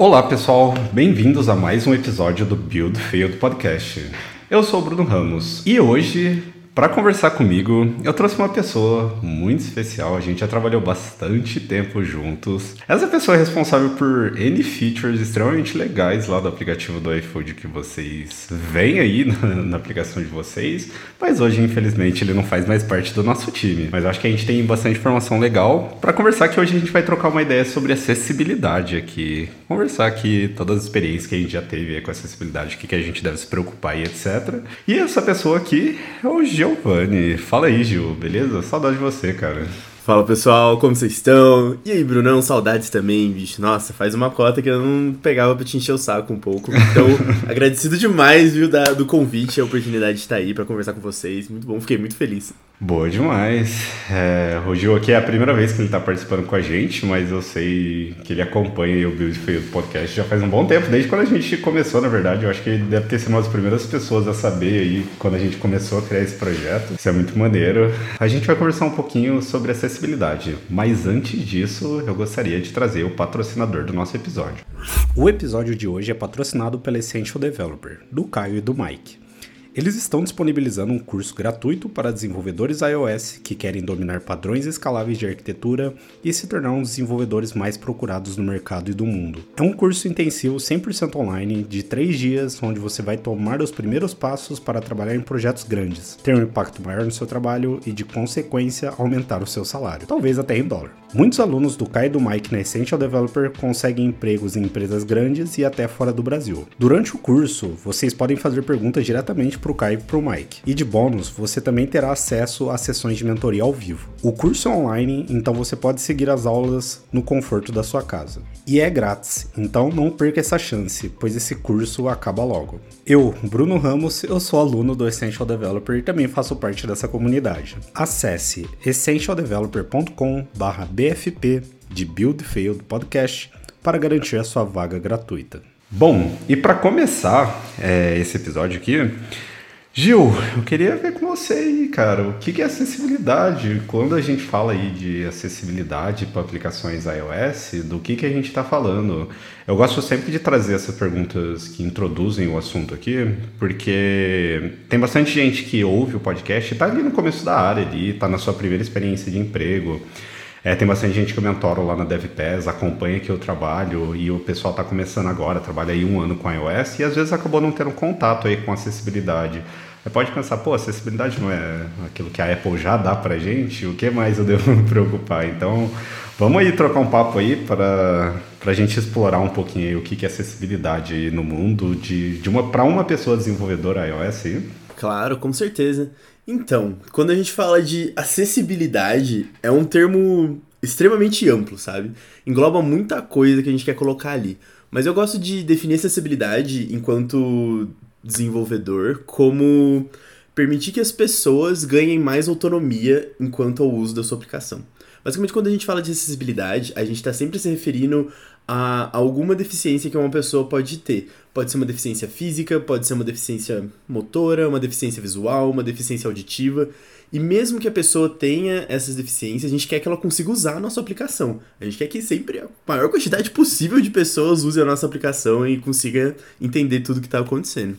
Olá pessoal, bem-vindos a mais um episódio do Build Failed Podcast. Eu sou o Bruno Ramos e hoje para conversar comigo, eu trouxe uma pessoa muito especial. A gente já trabalhou bastante tempo juntos. Essa pessoa é responsável por N features extremamente legais lá do aplicativo do iFood que vocês veem aí na, na, aplicação de vocês. Mas hoje, infelizmente, ele não faz mais parte do nosso time. Mas acho que a gente tem bastante informação legal para conversar que hoje a gente vai trocar uma ideia sobre acessibilidade aqui. Conversar aqui todas as experiências que a gente já teve com acessibilidade, o que, que a gente deve se preocupar e etc. E essa pessoa aqui é o Giovanni. Fala aí, Gil, beleza? Saudade de você, cara. Fala pessoal, como vocês estão? E aí, Brunão, saudades também, bicho. Nossa, faz uma cota que eu não pegava pra te encher o saco um pouco. Então, agradecido demais, viu, da, do convite, a oportunidade de estar aí para conversar com vocês. Muito bom, fiquei muito feliz. Boa demais. É, o Gil aqui é a primeira vez que ele está participando com a gente, mas eu sei que ele acompanha o Build Fail Podcast já faz um bom tempo, desde quando a gente começou, na verdade. Eu acho que ele deve ter sido uma das primeiras pessoas a saber aí quando a gente começou a criar esse projeto. Isso é muito maneiro. A gente vai conversar um pouquinho sobre acessibilidade, mas antes disso, eu gostaria de trazer o patrocinador do nosso episódio. O episódio de hoje é patrocinado pela Essential Developer, do Caio e do Mike. Eles estão disponibilizando um curso gratuito para desenvolvedores iOS que querem dominar padrões escaláveis de arquitetura e se tornar um dos desenvolvedores mais procurados no mercado e do mundo. É um curso intensivo 100% online de 3 dias, onde você vai tomar os primeiros passos para trabalhar em projetos grandes, ter um impacto maior no seu trabalho e, de consequência, aumentar o seu salário, talvez até em dólar. Muitos alunos do Kai e do Mike na Essential Developer conseguem empregos em empresas grandes e até fora do Brasil. Durante o curso, vocês podem fazer perguntas diretamente para o Kai e para o Mike. E de bônus, você também terá acesso a sessões de mentoria ao vivo. O curso é online, então você pode seguir as aulas no conforto da sua casa. E é grátis, então não perca essa chance, pois esse curso acaba logo. Eu, Bruno Ramos, eu sou aluno do Essential Developer e também faço parte dessa comunidade. Acesse essentialdeveloper.com/barra BFP de Build Failed Podcast para garantir a sua vaga gratuita. Bom, e para começar é, esse episódio aqui, Gil, eu queria ver com você aí, cara, o que é acessibilidade? Quando a gente fala aí de acessibilidade para aplicações iOS, do que, que a gente está falando? Eu gosto sempre de trazer essas perguntas que introduzem o assunto aqui, porque tem bastante gente que ouve o podcast e está ali no começo da área, está na sua primeira experiência de emprego. É, tem bastante gente que eu mentoro lá na DevPass, acompanha aqui o trabalho e o pessoal está começando agora, trabalha aí um ano com iOS e às vezes acabou não tendo contato aí com acessibilidade. Você pode pensar, pô, acessibilidade não é aquilo que a Apple já dá pra gente, o que mais eu devo me preocupar? Então, vamos aí trocar um papo aí para a gente explorar um pouquinho aí o que, que é acessibilidade aí no mundo de, de uma para uma pessoa desenvolvedora iOS aí. Claro, com certeza. Então, quando a gente fala de acessibilidade, é um termo extremamente amplo, sabe? Engloba muita coisa que a gente quer colocar ali. Mas eu gosto de definir acessibilidade enquanto desenvolvedor como permitir que as pessoas ganhem mais autonomia enquanto ao uso da sua aplicação. Basicamente, quando a gente fala de acessibilidade, a gente está sempre se referindo a alguma deficiência que uma pessoa pode ter. Pode ser uma deficiência física, pode ser uma deficiência motora, uma deficiência visual, uma deficiência auditiva. E mesmo que a pessoa tenha essas deficiências, a gente quer que ela consiga usar a nossa aplicação. A gente quer que sempre a maior quantidade possível de pessoas use a nossa aplicação e consiga entender tudo que está acontecendo.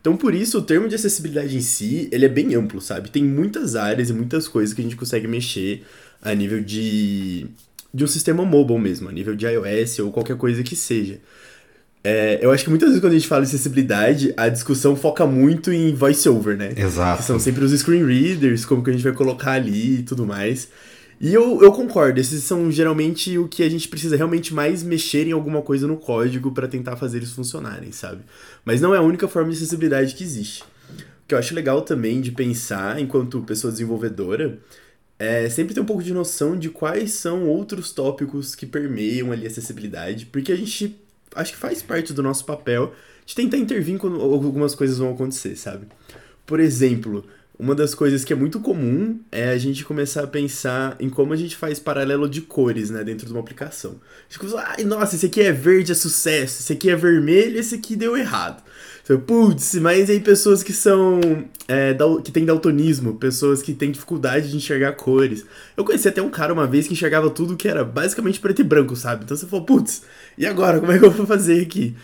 Então, por isso, o termo de acessibilidade em si, ele é bem amplo, sabe? Tem muitas áreas e muitas coisas que a gente consegue mexer a nível de de um sistema mobile mesmo, a nível de iOS ou qualquer coisa que seja. É, eu acho que muitas vezes quando a gente fala de acessibilidade, a discussão foca muito em voiceover, né? Exato. Que são sempre os screen readers, como que a gente vai colocar ali e tudo mais. E eu, eu concordo, esses são geralmente o que a gente precisa realmente mais mexer em alguma coisa no código para tentar fazer eles funcionarem, sabe? Mas não é a única forma de acessibilidade que existe. O que eu acho legal também de pensar, enquanto pessoa desenvolvedora, é, sempre ter um pouco de noção de quais são outros tópicos que permeiam ali a acessibilidade, porque a gente acho que faz parte do nosso papel de tentar intervir quando algumas coisas vão acontecer, sabe? Por exemplo, uma das coisas que é muito comum é a gente começar a pensar em como a gente faz paralelo de cores, né, dentro de uma aplicação. A gente começa, ai, nossa, esse aqui é verde, é sucesso, esse aqui é vermelho, esse aqui deu errado. Putz, mas aí pessoas que são, é, que têm daltonismo, pessoas que têm dificuldade de enxergar cores. Eu conheci até um cara uma vez que enxergava tudo que era basicamente preto e branco, sabe? Então você falou, putz, e agora, como é que eu vou fazer aqui?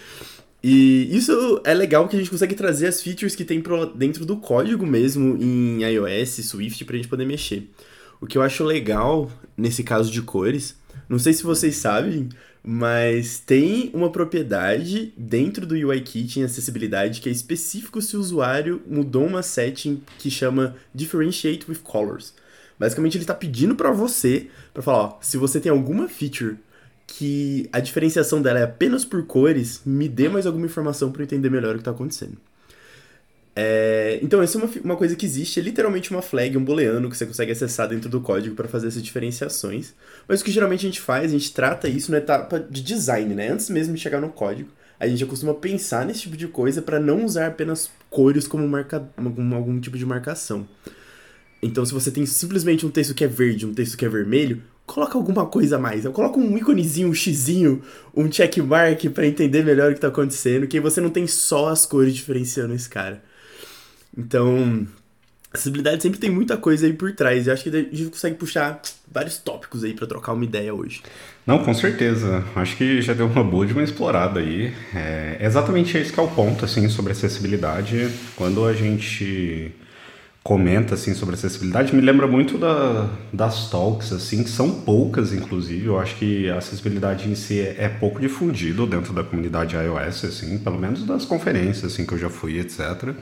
E isso é legal que a gente consegue trazer as features que tem dentro do código mesmo em iOS, Swift, pra gente poder mexer. O que eu acho legal nesse caso de cores, não sei se vocês sabem, mas tem uma propriedade dentro do UIKit em acessibilidade que é específico se o usuário mudou uma setting que chama Differentiate with Colors. Basicamente ele está pedindo para você para falar, ó, se você tem alguma feature que a diferenciação dela é apenas por cores, me dê mais alguma informação para entender melhor o que está acontecendo. É, então, essa é uma, uma coisa que existe, é literalmente uma flag, um booleano que você consegue acessar dentro do código para fazer essas diferenciações. Mas o que geralmente a gente faz, a gente trata isso na etapa de design, né? Antes mesmo de chegar no código, a gente costuma pensar nesse tipo de coisa para não usar apenas cores como, marca, algum tipo de marcação. Então, se você tem simplesmente um texto que é verde, um texto que é vermelho, coloca alguma coisa a mais. Eu coloco um íconezinho, um xizinho, um checkmark para entender melhor o que tá acontecendo, que aí você não tem só as cores diferenciando esse cara. Então, acessibilidade sempre tem muita coisa aí por trás. Eu acho que a gente consegue puxar vários tópicos aí para trocar uma ideia hoje. Não, com certeza. Acho que já deu uma boa de uma explorada aí. É exatamente esse que é o ponto, assim, sobre acessibilidade. Quando a gente comenta assim sobre acessibilidade me lembra muito da, das talks assim que são poucas inclusive eu acho que a acessibilidade em si é, é, pouco difundido dentro da comunidade iOS assim pelo menos das conferências assim que eu já fui etc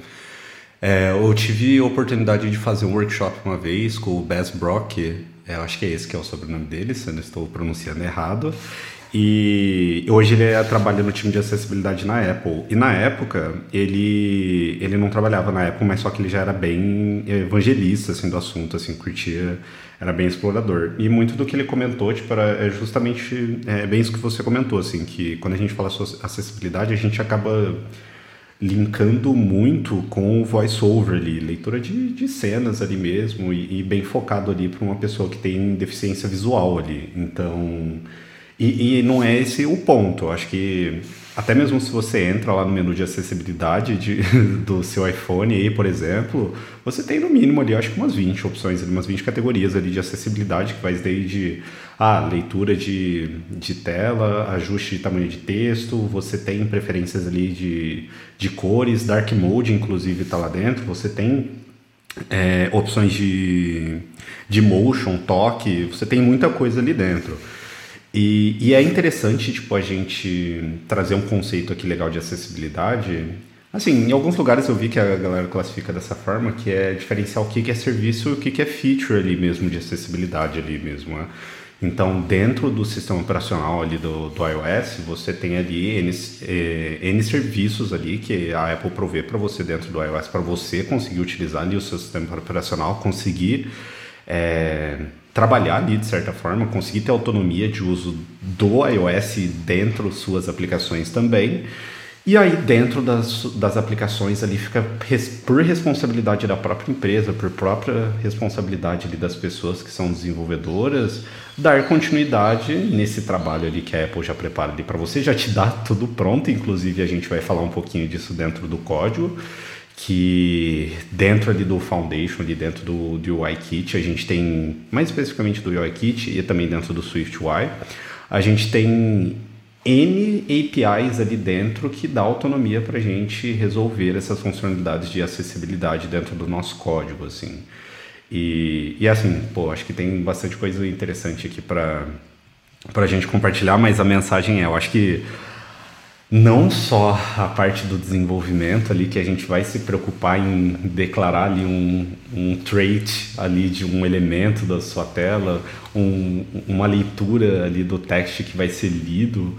é, eu tive a oportunidade de fazer um workshop uma vez com o Bess Brock eu acho que é esse que é o sobrenome dele se eu não estou pronunciando errado e hoje ele é, trabalha no time de acessibilidade na Apple. E na época, ele, ele não trabalhava na Apple, mas só que ele já era bem evangelista assim, do assunto, assim, curtia, era bem explorador. E muito do que ele comentou, tipo, era é justamente é, bem isso que você comentou, assim, que quando a gente fala sobre acessibilidade, a gente acaba linkando muito com o voice-over ali, leitura de, de cenas ali mesmo, e, e bem focado ali para uma pessoa que tem deficiência visual ali. Então e, e, não é esse o ponto. Eu acho que até mesmo se você entra lá no menu de acessibilidade de, do seu iPhone aí, por exemplo, você tem no mínimo ali, acho que umas 20 opções, umas 20 categorias ali de acessibilidade, que vai desde ah, leitura de, de tela, ajuste de tamanho de texto, você tem preferências ali de, de cores, dark mode inclusive está lá dentro, você tem é, opções de, de motion, toque, você tem muita coisa ali dentro. E, e, é interessante, tipo, a gente trazer um conceito aqui legal de acessibilidade. Assim, em alguns lugares eu vi que a galera classifica dessa forma, que é diferenciar o que é serviço e o que é feature ali mesmo, de acessibilidade ali mesmo, né? Então, dentro do sistema operacional ali do, do iOS, você tem ali N, eh, N serviços ali que a Apple provê para você dentro do iOS, para você conseguir utilizar ali o seu sistema operacional, conseguir... Eh, trabalhar ali de certa forma, conseguir ter autonomia de uso do iOS dentro suas aplicações também. E aí, dentro das, das aplicações, ali fica res, por responsabilidade da própria empresa, por própria responsabilidade ali das pessoas que são desenvolvedoras, dar continuidade nesse trabalho ali que a Apple já prepara ali para você, já te dá tudo pronto, inclusive a gente vai falar um pouquinho disso dentro do código que dentro ali do Foundation, ali dentro do, do UIKit, a gente tem, mais especificamente do UIKit e também dentro do SwiftUI, a gente tem N APIs ali dentro que dá autonomia para a gente resolver essas funcionalidades de acessibilidade dentro do nosso código, assim. E, e assim, pô, acho que tem bastante coisa interessante aqui para a gente compartilhar, mas a mensagem é, eu acho que não só a parte do desenvolvimento ali que a gente vai se preocupar em declarar ali um, um trait ali de um elemento da sua tela, um, uma leitura ali do text que vai ser lido,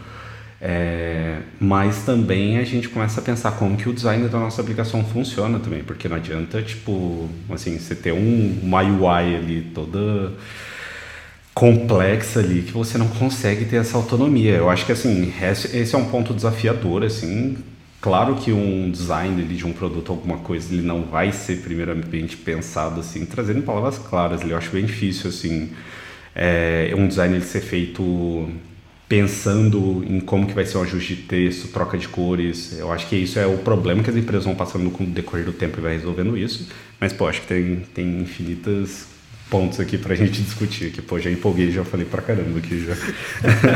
é, mas também a gente começa a pensar como que o design da nossa aplicação funciona também, porque não adianta tipo assim você ter um, uma UI ali toda complexa ali que você não consegue ter essa autonomia. Eu acho que assim, esse é um ponto desafiador assim Claro que um design ali, de um produto, alguma coisa, ele não vai ser primeiramente pensado assim, trazendo palavras claras. Eu acho bem difícil assim, é, um design ele ser feito pensando em como que vai ser o ajuste de texto, troca de cores. Eu acho que isso é o problema que as empresas vão passando com o decorrer do tempo e vai resolvendo isso. Mas, pô, acho que tem, tem infinitas pontos aqui pra gente discutir, que pô, já empolguei, já falei pra caramba aqui já.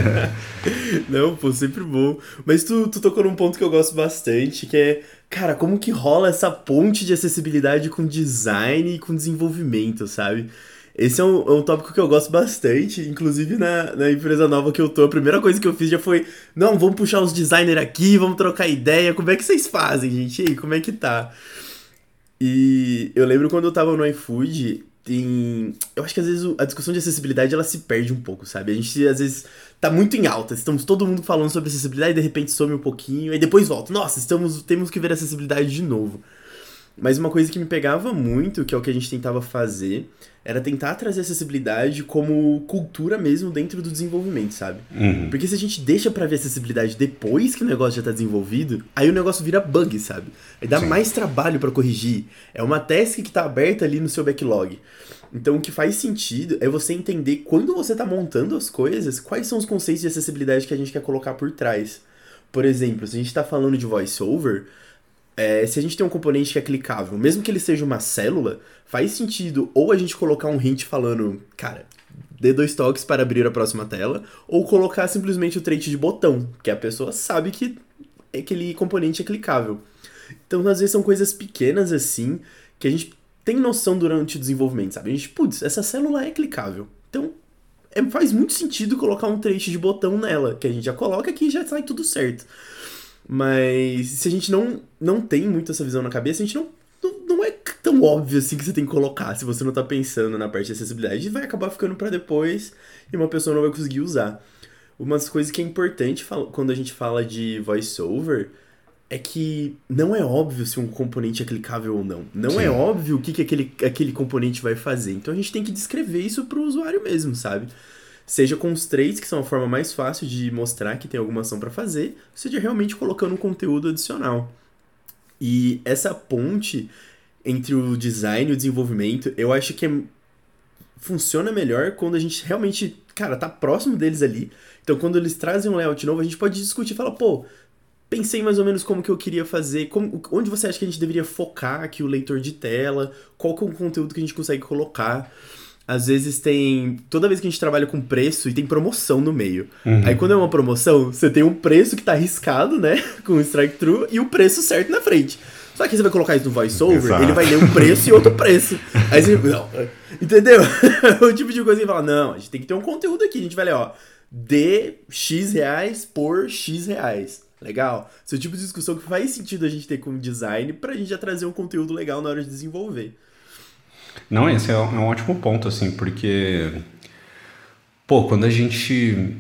Não, pô, sempre bom. Mas tu, tu tocou num ponto que eu gosto bastante, que é, cara, como que rola essa ponte de acessibilidade com design e com desenvolvimento, sabe? Esse é um, é um tópico que eu gosto bastante, inclusive na, na empresa nova que eu tô, a primeira coisa que eu fiz já foi, não, vamos puxar os designers aqui, vamos trocar ideia, como é que vocês fazem, gente? E aí, como é que tá? E eu lembro quando eu tava no iFood, Eu acho que às vezes a discussão de acessibilidade ela se perde um pouco, sabe? A gente às vezes tá muito em alta, estamos todo mundo falando sobre acessibilidade, de repente some um pouquinho, e depois volta. Nossa, estamos, temos que ver acessibilidade de novo. Mas uma coisa que me pegava muito, que é o que a gente tentava fazer, era tentar trazer acessibilidade como cultura mesmo dentro do desenvolvimento, sabe? Uhum. Porque se a gente deixa para ver acessibilidade depois que o negócio já tá desenvolvido, aí o negócio vira bug, sabe? Aí dá Sim. mais trabalho para corrigir. É uma task que tá aberta ali no seu backlog. Então o que faz sentido é você entender quando você tá montando as coisas, quais são os conceitos de acessibilidade que a gente quer colocar por trás. Por exemplo, se a gente tá falando de voiceover, é, se a gente tem um componente que é clicável, mesmo que ele seja uma célula, faz sentido ou a gente colocar um hint falando, cara, dê dois toques para abrir a próxima tela, ou colocar simplesmente o trait de botão, que a pessoa sabe que aquele componente é clicável. Então, às vezes, são coisas pequenas assim, que a gente tem noção durante o desenvolvimento, sabe? A gente, putz, essa célula é clicável. Então, é, faz muito sentido colocar um trait de botão nela, que a gente já coloca aqui e já sai tudo certo. Mas se a gente não, não tem muito essa visão na cabeça, a gente não, não, não é tão óbvio assim que você tem que colocar se você não tá pensando na parte de acessibilidade. Vai acabar ficando para depois e uma pessoa não vai conseguir usar. Uma das coisas que é importante quando a gente fala de voiceover é que não é óbvio se um componente é clicável ou não. Não Sim. é óbvio o que, que aquele, aquele componente vai fazer. Então a gente tem que descrever isso pro usuário mesmo, sabe? Seja com os traits, que são a forma mais fácil de mostrar que tem alguma ação para fazer, seja realmente colocando um conteúdo adicional. E essa ponte entre o design e o desenvolvimento, eu acho que é, funciona melhor quando a gente realmente, cara, tá próximo deles ali. Então, quando eles trazem um layout novo, a gente pode discutir e falar, pô, pensei mais ou menos como que eu queria fazer, como, onde você acha que a gente deveria focar aqui o leitor de tela, qual que é o conteúdo que a gente consegue colocar. Às vezes tem. Toda vez que a gente trabalha com preço e tem promoção no meio. Uhum. Aí quando é uma promoção, você tem um preço que tá arriscado, né? Com o strike through e o preço certo na frente. Só que você vai colocar isso no voiceover, Exato. ele vai ler um preço e outro preço. Aí você. Não, entendeu? o tipo de coisa que fala, não, a gente tem que ter um conteúdo aqui. A gente vai ler, ó, de X reais por X reais. Legal? Esse é o tipo de discussão que faz sentido a gente ter com design pra gente já trazer um conteúdo legal na hora de desenvolver. Não, esse é um é um ótimo ponto, assim, porque, pô, quando a gente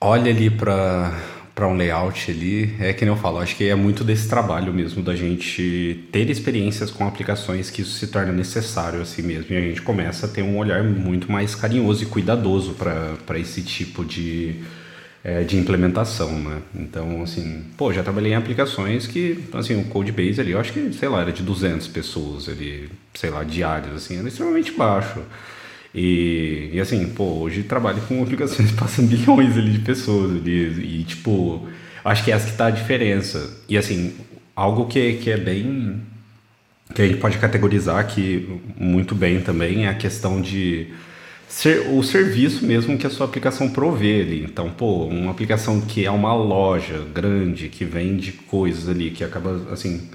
olha ali para para um layout ali, é que nem eu falo, acho que é muito desse trabalho mesmo da gente ter experiências com aplicações que isso se torna necessário assim mesmo, e a gente começa a ter um olhar muito mais carinhoso e cuidadoso para esse tipo de, é, de implementação, né? Então, assim, pô, já trabalhei em aplicações que, assim, o code base ali, eu acho que, sei lá, era de 200 pessoas ali, sei lá, diárias, assim, era extremamente baixo. E, e assim, pô, hoje trabalho com aplicações que passam bilhões ali de pessoas ali, e, tipo, acho que é essa que tá a diferença. E, assim, algo que, que é bem... que a gente pode categorizar aqui muito bem também é a questão de ser o serviço mesmo que a sua aplicação provê ali. Então, pô, uma aplicação que é uma loja grande, que vende coisas ali, que acaba, assim,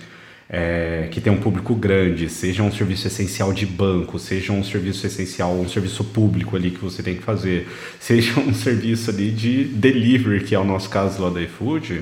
é, que tem um público grande, seja um serviço essencial de banco, seja um serviço essencial, um serviço público ali que você tem que fazer, seja um serviço ali de delivery, que é o nosso caso lá da iFood,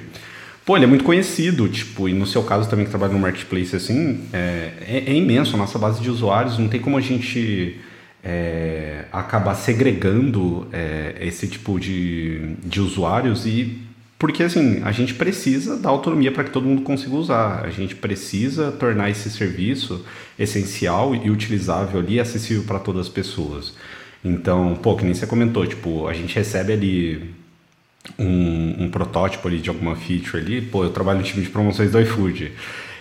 pô, ele é muito conhecido, tipo, e no seu caso também que trabalha no marketplace assim, é, é, é imenso, a nossa base de usuários, não tem como a gente é, acabar segregando é, esse tipo de, de usuários e porque assim a gente precisa dar autonomia para que todo mundo consiga usar a gente precisa tornar esse serviço essencial e utilizável ali acessível para todas as pessoas então pô que nem você comentou tipo a gente recebe ali um, um, protótipo ali de alguma feature ali, pô, eu trabalho no time de promoções do iFood.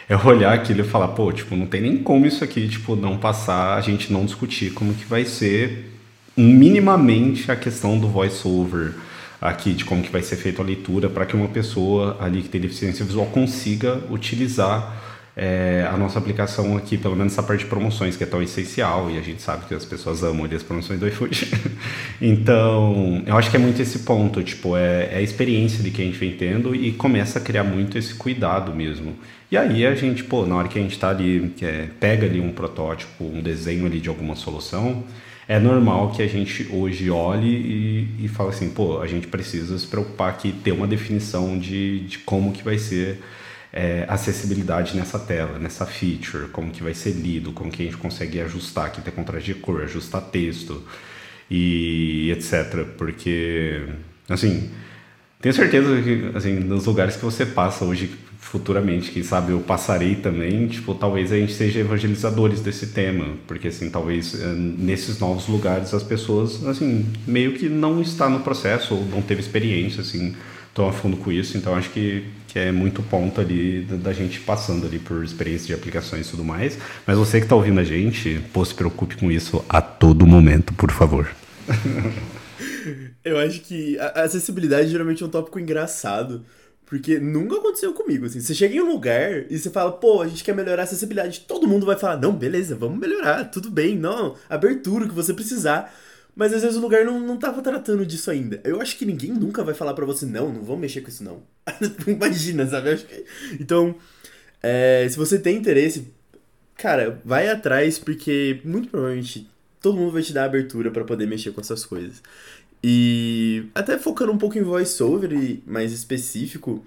É olhar aquilo e falar, pô, tipo, não tem nem como isso aqui, tipo, não passar, a gente não discutir como que vai ser minimamente a questão do voice-over aqui, de como que vai ser feita a leitura para que uma pessoa ali que tem deficiência visual consiga utilizar é, a nossa aplicação aqui, pelo menos essa parte de promoções, que é tão essencial, e a gente sabe que as pessoas amam ali as promoções do iFood. então, eu acho que é muito esse ponto, tipo, é, é, a experiência de que a gente vem tendo e começa a criar muito esse cuidado mesmo. E aí a gente, pô, na hora que a gente está ali, que é, pega ali um protótipo, um desenho ali de alguma solução, é normal que a gente hoje olhe e, e fale assim, pô, a gente precisa se preocupar aqui, ter uma definição de, de como que vai ser é, acessibilidade nessa tela, nessa feature, como que vai ser lido, como que a gente consegue ajustar aqui, ter contraste de cor, ajustar texto e etc. Porque, assim, tenho certeza que, assim, nos lugares que você passa hoje, futuramente, quem sabe eu passarei também, tipo, talvez a gente seja evangelizadores desse tema, porque, assim, talvez é, nesses novos lugares as pessoas, assim, meio que não está no processo ou não teve experiência, assim, tão a fundo com isso, então acho que, que é muito ponto ali da, da gente passando ali por experiência de aplicações e tudo mais. Mas você que está ouvindo a gente, pô, se preocupe com isso a todo momento, por favor. Eu acho que a acessibilidade geralmente é um tópico engraçado, porque nunca aconteceu comigo, assim. Você chega em um lugar e você fala, pô, a gente quer melhorar a acessibilidade. Todo mundo vai falar, não, beleza, vamos melhorar, tudo bem, não, abertura que você precisar. Mas às vezes o lugar não, não tava tratando disso ainda. Eu acho que ninguém nunca vai falar para você, não, não vamos mexer com isso não. Imagina, sabe? Que... Então, é, se você tem interesse, cara, vai atrás, porque muito provavelmente todo mundo vai te dar abertura para poder mexer com essas coisas. E até focando um pouco em voiceover mais específico,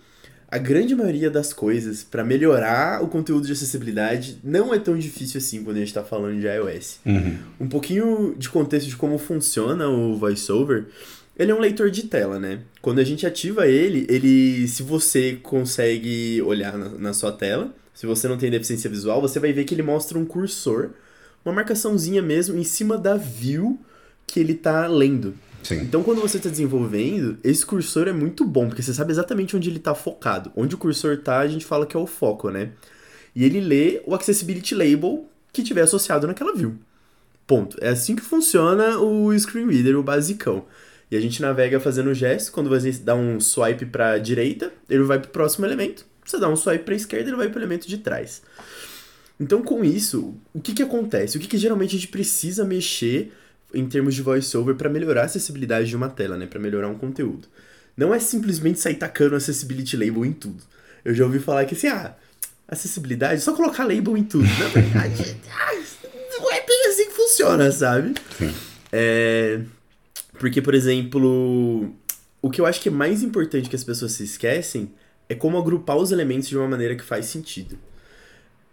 a grande maioria das coisas para melhorar o conteúdo de acessibilidade não é tão difícil assim quando a gente está falando de iOS. Uhum. Um pouquinho de contexto de como funciona o VoiceOver. Ele é um leitor de tela, né? Quando a gente ativa ele, ele, se você consegue olhar na, na sua tela, se você não tem deficiência visual, você vai ver que ele mostra um cursor, uma marcaçãozinha mesmo em cima da view que ele está lendo. Sim. Então, quando você está desenvolvendo, esse cursor é muito bom, porque você sabe exatamente onde ele está focado. Onde o cursor está, a gente fala que é o foco, né? E ele lê o Accessibility Label que tiver associado naquela view. Ponto. É assim que funciona o Screen Reader, o basicão. E a gente navega fazendo gesto, quando você dá um swipe para direita, ele vai para o próximo elemento. Você dá um swipe para esquerda, ele vai para o elemento de trás. Então, com isso, o que, que acontece? O que, que geralmente a gente precisa mexer em termos de voiceover para melhorar a acessibilidade de uma tela, né, para melhorar um conteúdo. Não é simplesmente sair tacando accessibility label em tudo. Eu já ouvi falar que assim, ah, acessibilidade, só colocar label em tudo. Na verdade, não é bem assim que funciona, sabe? É, porque, por exemplo, o que eu acho que é mais importante que as pessoas se esquecem é como agrupar os elementos de uma maneira que faz sentido.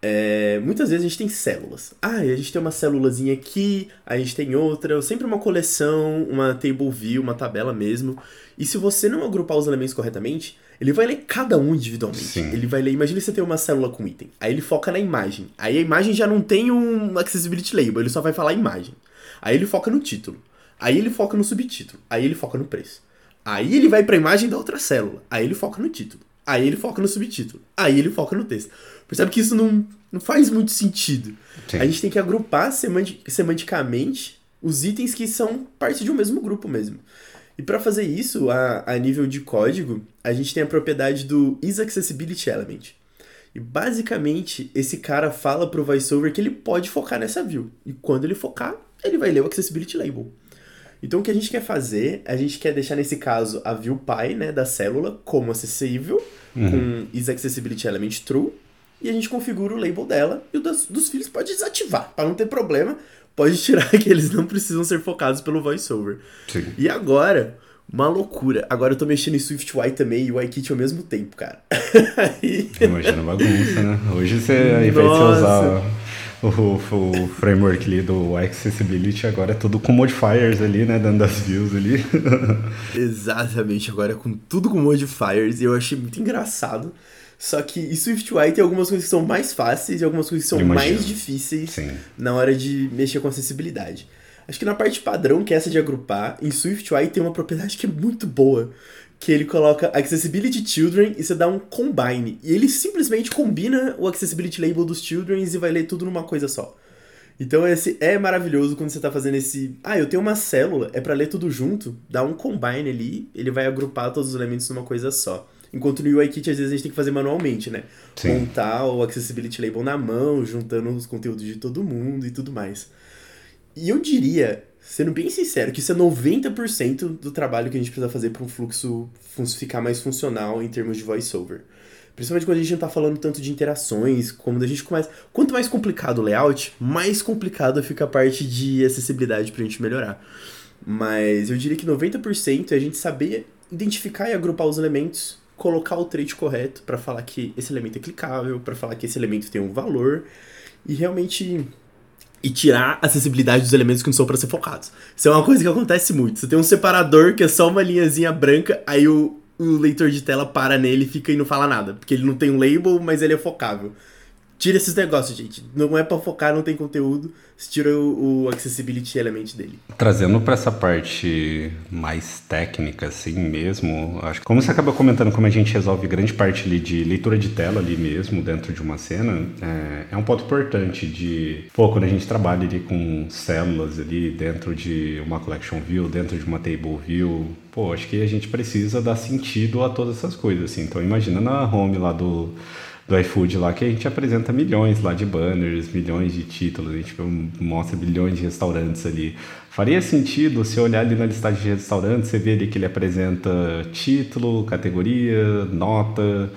É, muitas vezes a gente tem células. Ah, a gente tem uma célulazinha aqui, a gente tem outra, sempre uma coleção, uma table view, uma tabela mesmo. E se você não agrupar os elementos corretamente, ele vai ler cada um individualmente. Sim. Ele vai ler, imagina você ter uma célula com item. Aí ele foca na imagem. Aí a imagem já não tem um accessibility label, ele só vai falar imagem. Aí ele foca no título. Aí ele foca no subtítulo. Aí ele foca no preço. Aí ele vai para a imagem da outra célula. Aí ele foca no título. Aí ele foca no subtítulo. Aí ele foca no texto. Percebe que isso não, não faz muito sentido. Sim. A gente tem que agrupar semanticamente os itens que são parte de um mesmo grupo mesmo. E para fazer isso, a, a nível de código, a gente tem a propriedade do isAccessibilityElement. E basicamente, esse cara fala pro VoiceOver que ele pode focar nessa view. E quando ele focar, ele vai ler o Accessibility Label. Então o que a gente quer fazer, a gente quer deixar nesse caso a view pi, né, da célula como acessível, Uhum. com isAccessibilityElement true, e a gente configura o label dela e o das, dos filhos pode desativar, para não ter problema, pode tirar que eles não precisam ser focados pelo voiceover. Sim. E agora, uma loucura. Agora eu tô mexendo em SwiftUI também e o iKit ao mesmo tempo, cara. Aí- Imagina bagunça, né? Hoje você, ao invés de você usar o, o framework ali do Accessibility, agora é tudo com modifiers ali, né? Dando as views ali. Exatamente, agora com tudo com modifiers, e eu achei muito engraçado. Só que em SwiftUI tem algumas coisas que são mais fáceis e algumas coisas que são Imagino. mais difíceis Sim. na hora de mexer com acessibilidade. Acho que na parte padrão, que é essa de agrupar, em SwiftUI tem uma propriedade que é muito boa, que ele coloca Accessibility Children e você dá um combine. E ele simplesmente combina o Accessibility Label dos Children e vai ler tudo numa coisa só. Então esse é maravilhoso quando você está fazendo esse, ah, eu tenho uma célula, é para ler tudo junto, dá um combine ali, ele vai agrupar todos os elementos numa coisa só. Enquanto no UIKit, às vezes, a gente tem que fazer manualmente, né? Sim. Montar o Accessibility Label na mão, juntando os conteúdos de todo mundo e tudo mais. E eu diria, sendo bem sincero, que isso é 90% do trabalho que a gente precisa fazer para um fluxo ficar mais funcional em termos de voiceover. Principalmente quando a gente não tá falando tanto de interações, como a gente começa. Quanto mais complicado o layout, mais complicado fica a parte de acessibilidade pra gente melhorar. Mas eu diria que 90% é a gente saber identificar e agrupar os elementos, colocar o trait correto para falar que esse elemento é clicável, para falar que esse elemento tem um valor e realmente e tirar a acessibilidade dos elementos que não são para ser focados. Isso é uma coisa que acontece muito. Você tem um separador que é só uma linhazinha branca, aí o, o leitor de tela para nele e fica e não fala nada. Porque ele não tem um label, mas ele é focável. Tira esses negócios, gente. Não é para focar, não tem conteúdo. Você tira o, o accessibility element dele. Trazendo para essa parte mais técnica, assim mesmo, acho que como você acaba comentando como a gente resolve grande parte ali de leitura de tela ali mesmo, dentro de uma cena, é, é um ponto importante de, pô, quando a gente trabalha ali com células ali dentro de uma collection view, dentro de uma table view, pô, acho que a gente precisa dar sentido a todas essas coisas, assim. Então imagina na home lá do do iFood lá, que a gente apresenta milhões lá de banners, milhões de títulos, a gente mostra bilhões de restaurantes ali. Faria sentido se olhar ali na listagem de restaurantes, você vê ali que ele apresenta título, categoria, nota.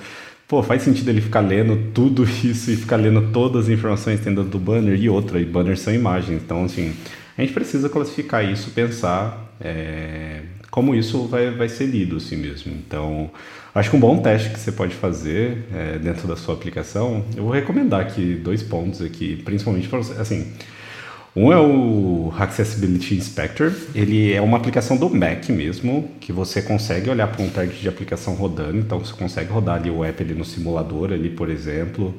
Pô, faz sentido ele ficar lendo tudo isso e ficar lendo todas as informações dentro do banner e outra, e banners são imagens. Então, assim, a gente precisa classificar isso, pensar é, como isso vai, vai ser lido assim mesmo. Então, acho que um bom teste que você pode fazer é, dentro da sua aplicação, eu vou recomendar aqui dois pontos aqui, principalmente para assim, um é o Accessibility Inspector, ele é uma aplicação do Mac mesmo, que você consegue olhar para um target de aplicação rodando, então você consegue rodar ali o app ali no simulador ali, por exemplo,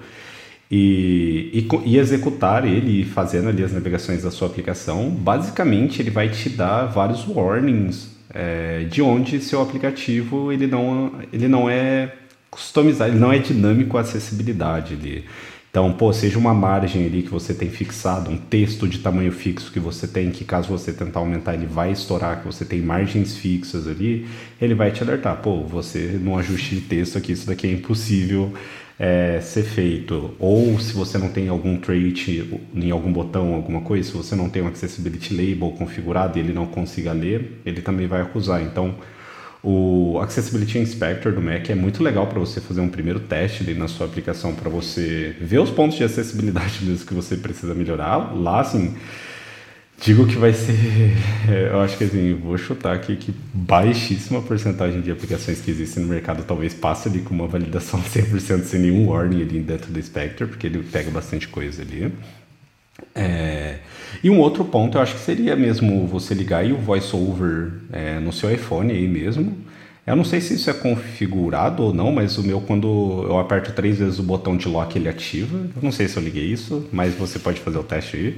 e, e, e, executar ele fazendo ali as navegações da sua aplicação, basicamente ele vai te dar vários warnings é, de onde seu aplicativo ele não, ele não é customizado, ele não é dinâmico a acessibilidade ali. Então, pô, seja uma margem ali que você tem fixado, um texto de tamanho fixo que você tem, que caso você tentar aumentar ele vai estourar, que você tem margens fixas ali, ele vai te alertar, pô, você num ajuste de texto aqui, isso daqui é impossível é, ser feito, ou se você não tem algum trait em algum botão, alguma coisa, se você não tem um accessibility label configurado e ele não consiga ler, ele também vai acusar. Então, o Accessibility Inspector do Mac é muito legal para você fazer um primeiro teste ali na sua aplicação, para você ver os pontos de acessibilidade mesmo que você precisa melhorar. Lá, assim, Digo que vai ser. Eu acho que assim, vou chutar aqui que baixíssima porcentagem de aplicações que existem no mercado talvez passe ali com uma validação 100% sem nenhum warning ali dentro do Spectre, porque ele pega bastante coisa ali. É... E um outro ponto eu acho que seria mesmo você ligar aí o VoiceOver é, no seu iPhone aí mesmo eu não sei se isso é configurado ou não, mas o meu, quando eu aperto três vezes o botão de lock, ele ativa. Eu não sei se eu liguei isso, mas você pode fazer o teste aí.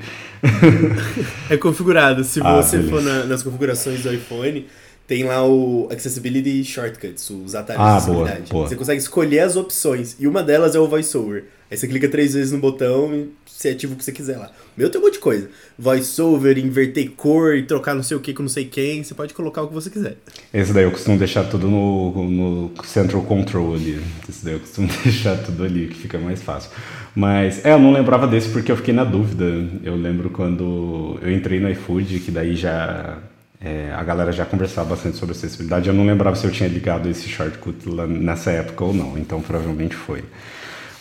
é configurado. Se ah, você beleza. for na, nas configurações do iPhone, tem lá o Accessibility Shortcuts, os atalhos ah, de acessibilidade. Boa, boa. Você consegue escolher as opções, e uma delas é o VoiceOver. Aí você clica três vezes no botão e você ativa o que você quiser lá. Meu tem um monte de coisa. VoiceOver, inverter cor e trocar não sei o que com não sei quem. Você pode colocar o que você quiser. Esse daí eu costumo deixar tudo no, no Central Control ali. Esse daí eu costumo deixar tudo ali, que fica mais fácil. Mas, é, eu não lembrava desse porque eu fiquei na dúvida. Eu lembro quando eu entrei no iFood, que daí já é, a galera já conversava bastante sobre acessibilidade. Eu não lembrava se eu tinha ligado esse shortcut lá nessa época ou não, então provavelmente foi.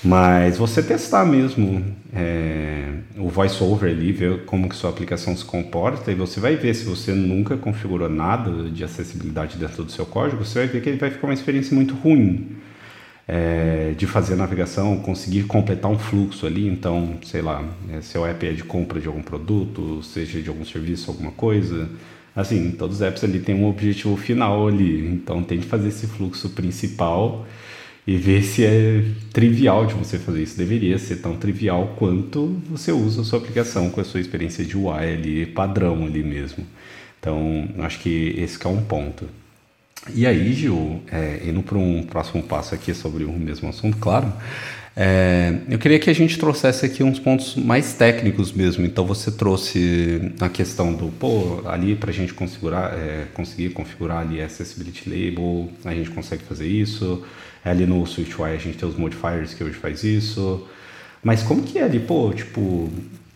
Mas você testar mesmo é, o voiceover ali, ver como que sua aplicação se comporta e você vai ver se você nunca configurou nada de acessibilidade dentro do seu código, você vai ver que ele vai ficar uma experiência muito ruim é, de fazer navegação, conseguir completar um fluxo ali. Então, sei lá, é, seu app é de compra de algum produto, seja de algum serviço, alguma coisa. Assim, todos os apps ali têm um objetivo final ali, então tem que fazer esse fluxo principal e ver se é trivial de você fazer isso. Deveria ser tão trivial quanto você usa a sua aplicação com a sua experiência de UI ali, padrão ali mesmo. Então, acho que esse que é um ponto. E aí, Gil, é, indo para um próximo passo aqui sobre o mesmo assunto, claro, é, eu queria que a gente trouxesse aqui uns pontos mais técnicos mesmo. Então, você trouxe a questão do, pô, ali para a gente configurar, é, conseguir configurar ali Accessibility Label, a gente consegue fazer isso. Ali no SwiftUI a gente tem os modifiers que hoje faz isso. Mas como que é ali, pô, tipo,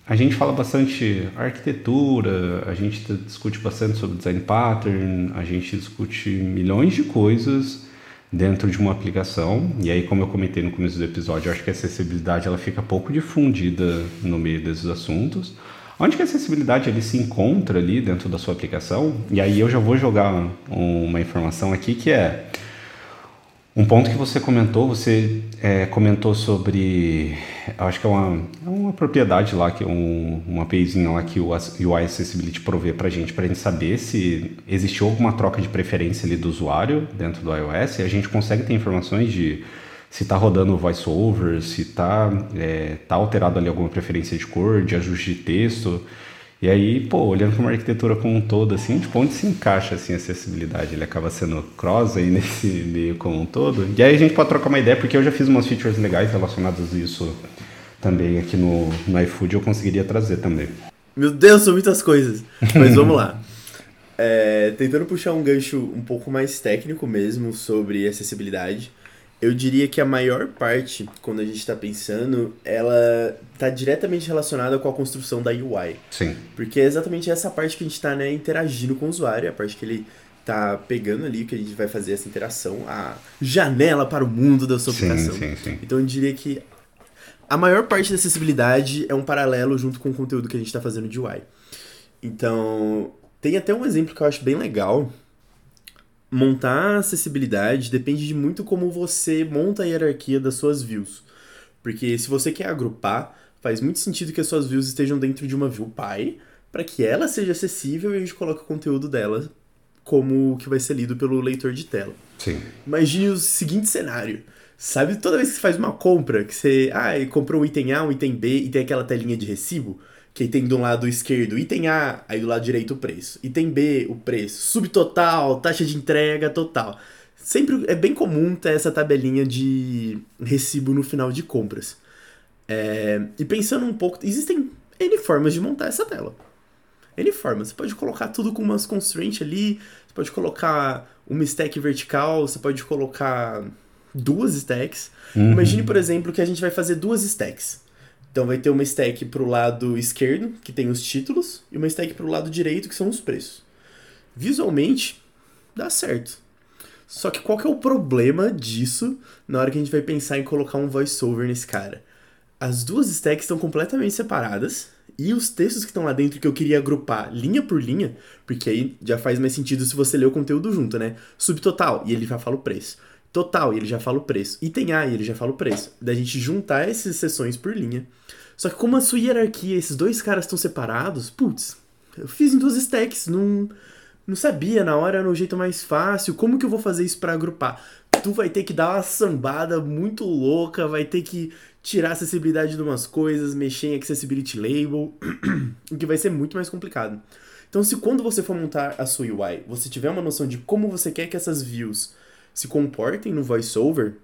a gente fala bastante arquitetura, a gente discute bastante sobre design pattern, a gente discute milhões de coisas dentro de uma aplicação. E aí, como eu comentei no começo do episódio, acho que a acessibilidade ela fica pouco difundida no meio desses assuntos. Onde que a acessibilidade ele se encontra ali dentro da sua aplicação? E aí eu já vou jogar uma informação aqui que é um ponto que você comentou, você é, comentou sobre, acho que é uma, é uma propriedade lá, que um, uma APIzinha lá que o UI Accessibility provê para a gente, para a gente saber se existiu alguma troca de preferência ali do usuário dentro do iOS, e a gente consegue ter informações de se está rodando o voiceover, se está é, tá alterado ali alguma preferência de cor, de ajuste de texto, e aí, pô, olhando para uma arquitetura como um todo, assim, tipo, onde se encaixa, assim, a acessibilidade? Ele acaba sendo cross aí nesse meio como um todo? E aí a gente pode trocar uma ideia, porque eu já fiz umas features legais relacionadas a isso também aqui no, no iFood, eu conseguiria trazer também. Meu Deus, são muitas coisas. Mas vamos lá. É, tentando puxar um gancho um pouco mais técnico mesmo sobre acessibilidade, eu diria que a maior parte, quando a gente está pensando, ela está diretamente relacionada com a construção da UI. Sim. Porque é exatamente essa parte que a gente está né, interagindo com o usuário, a parte que ele tá pegando ali, que a gente vai fazer essa interação, a janela para o mundo da sua aplicação. Sim, sim, sim. Então eu diria que a maior parte da acessibilidade é um paralelo junto com o conteúdo que a gente está fazendo de UI. Então, tem até um exemplo que eu acho bem legal, montar acessibilidade depende de muito como você monta a hierarquia das suas views. Porque se você quer agrupar, faz muito sentido que as suas views estejam dentro de uma view pai, para que ela seja acessível e a gente coloque o conteúdo dela como o que vai ser lido pelo leitor de tela. Sim. Imagine o seguinte cenário. Sabe toda vez que você faz uma compra, que você ah, comprou um item A, um item B e tem aquela telinha de recibo? Que tem do lado esquerdo item A, aí do lado direito o preço. Item B, o preço. Subtotal, taxa de entrega total. Sempre é bem comum ter essa tabelinha de recibo no final de compras. É, e pensando um pouco, existem N formas de montar essa tela. N formas. Você pode colocar tudo com umas constraints ali, você pode colocar uma stack vertical, você pode colocar duas stacks. Uhum. Imagine, por exemplo, que a gente vai fazer duas stacks. Então vai ter uma stack para o lado esquerdo, que tem os títulos, e uma stack para o lado direito, que são os preços. Visualmente, dá certo. Só que qual que é o problema disso na hora que a gente vai pensar em colocar um voiceover nesse cara? As duas stacks estão completamente separadas e os textos que estão lá dentro que eu queria agrupar linha por linha, porque aí já faz mais sentido se você ler o conteúdo junto, né? Subtotal, e ele já fala o preço. Total, e ele já fala o preço. Item A, e ele já fala o preço. Da gente juntar essas sessões por linha. Só que como a sua hierarquia, esses dois caras estão separados, putz, eu fiz em duas stacks, não, não sabia na hora, era o jeito mais fácil. Como que eu vou fazer isso para agrupar? Tu vai ter que dar uma sambada muito louca, vai ter que tirar a acessibilidade de umas coisas, mexer em accessibility label, o que vai ser muito mais complicado. Então, se quando você for montar a sua UI, você tiver uma noção de como você quer que essas views se comportem no voiceover,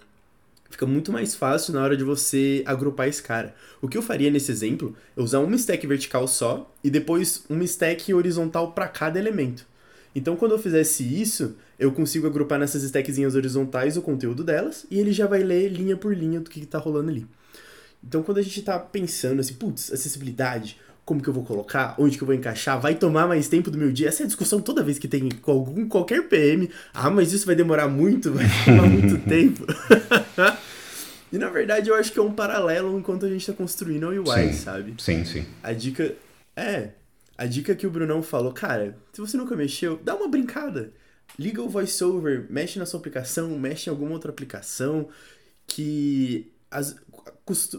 fica muito mais fácil na hora de você agrupar esse cara. O que eu faria nesse exemplo é usar uma stack vertical só e depois uma stack horizontal para cada elemento. Então, quando eu fizesse isso, eu consigo agrupar nessas stackzinhas horizontais o conteúdo delas e ele já vai ler linha por linha do que está rolando ali. Então, quando a gente está pensando assim, putz, acessibilidade, como que eu vou colocar, onde que eu vou encaixar, vai tomar mais tempo do meu dia. Essa é a discussão toda vez que tem com algum, qualquer PM. Ah, mas isso vai demorar muito, vai tomar muito tempo. e na verdade eu acho que é um paralelo enquanto a gente está construindo a UI, sim, sabe? Sim, sim. A dica é, a dica que o Brunão falou, cara, se você nunca mexeu, dá uma brincada. Liga o VoiceOver, mexe na sua aplicação, mexe em alguma outra aplicação que as,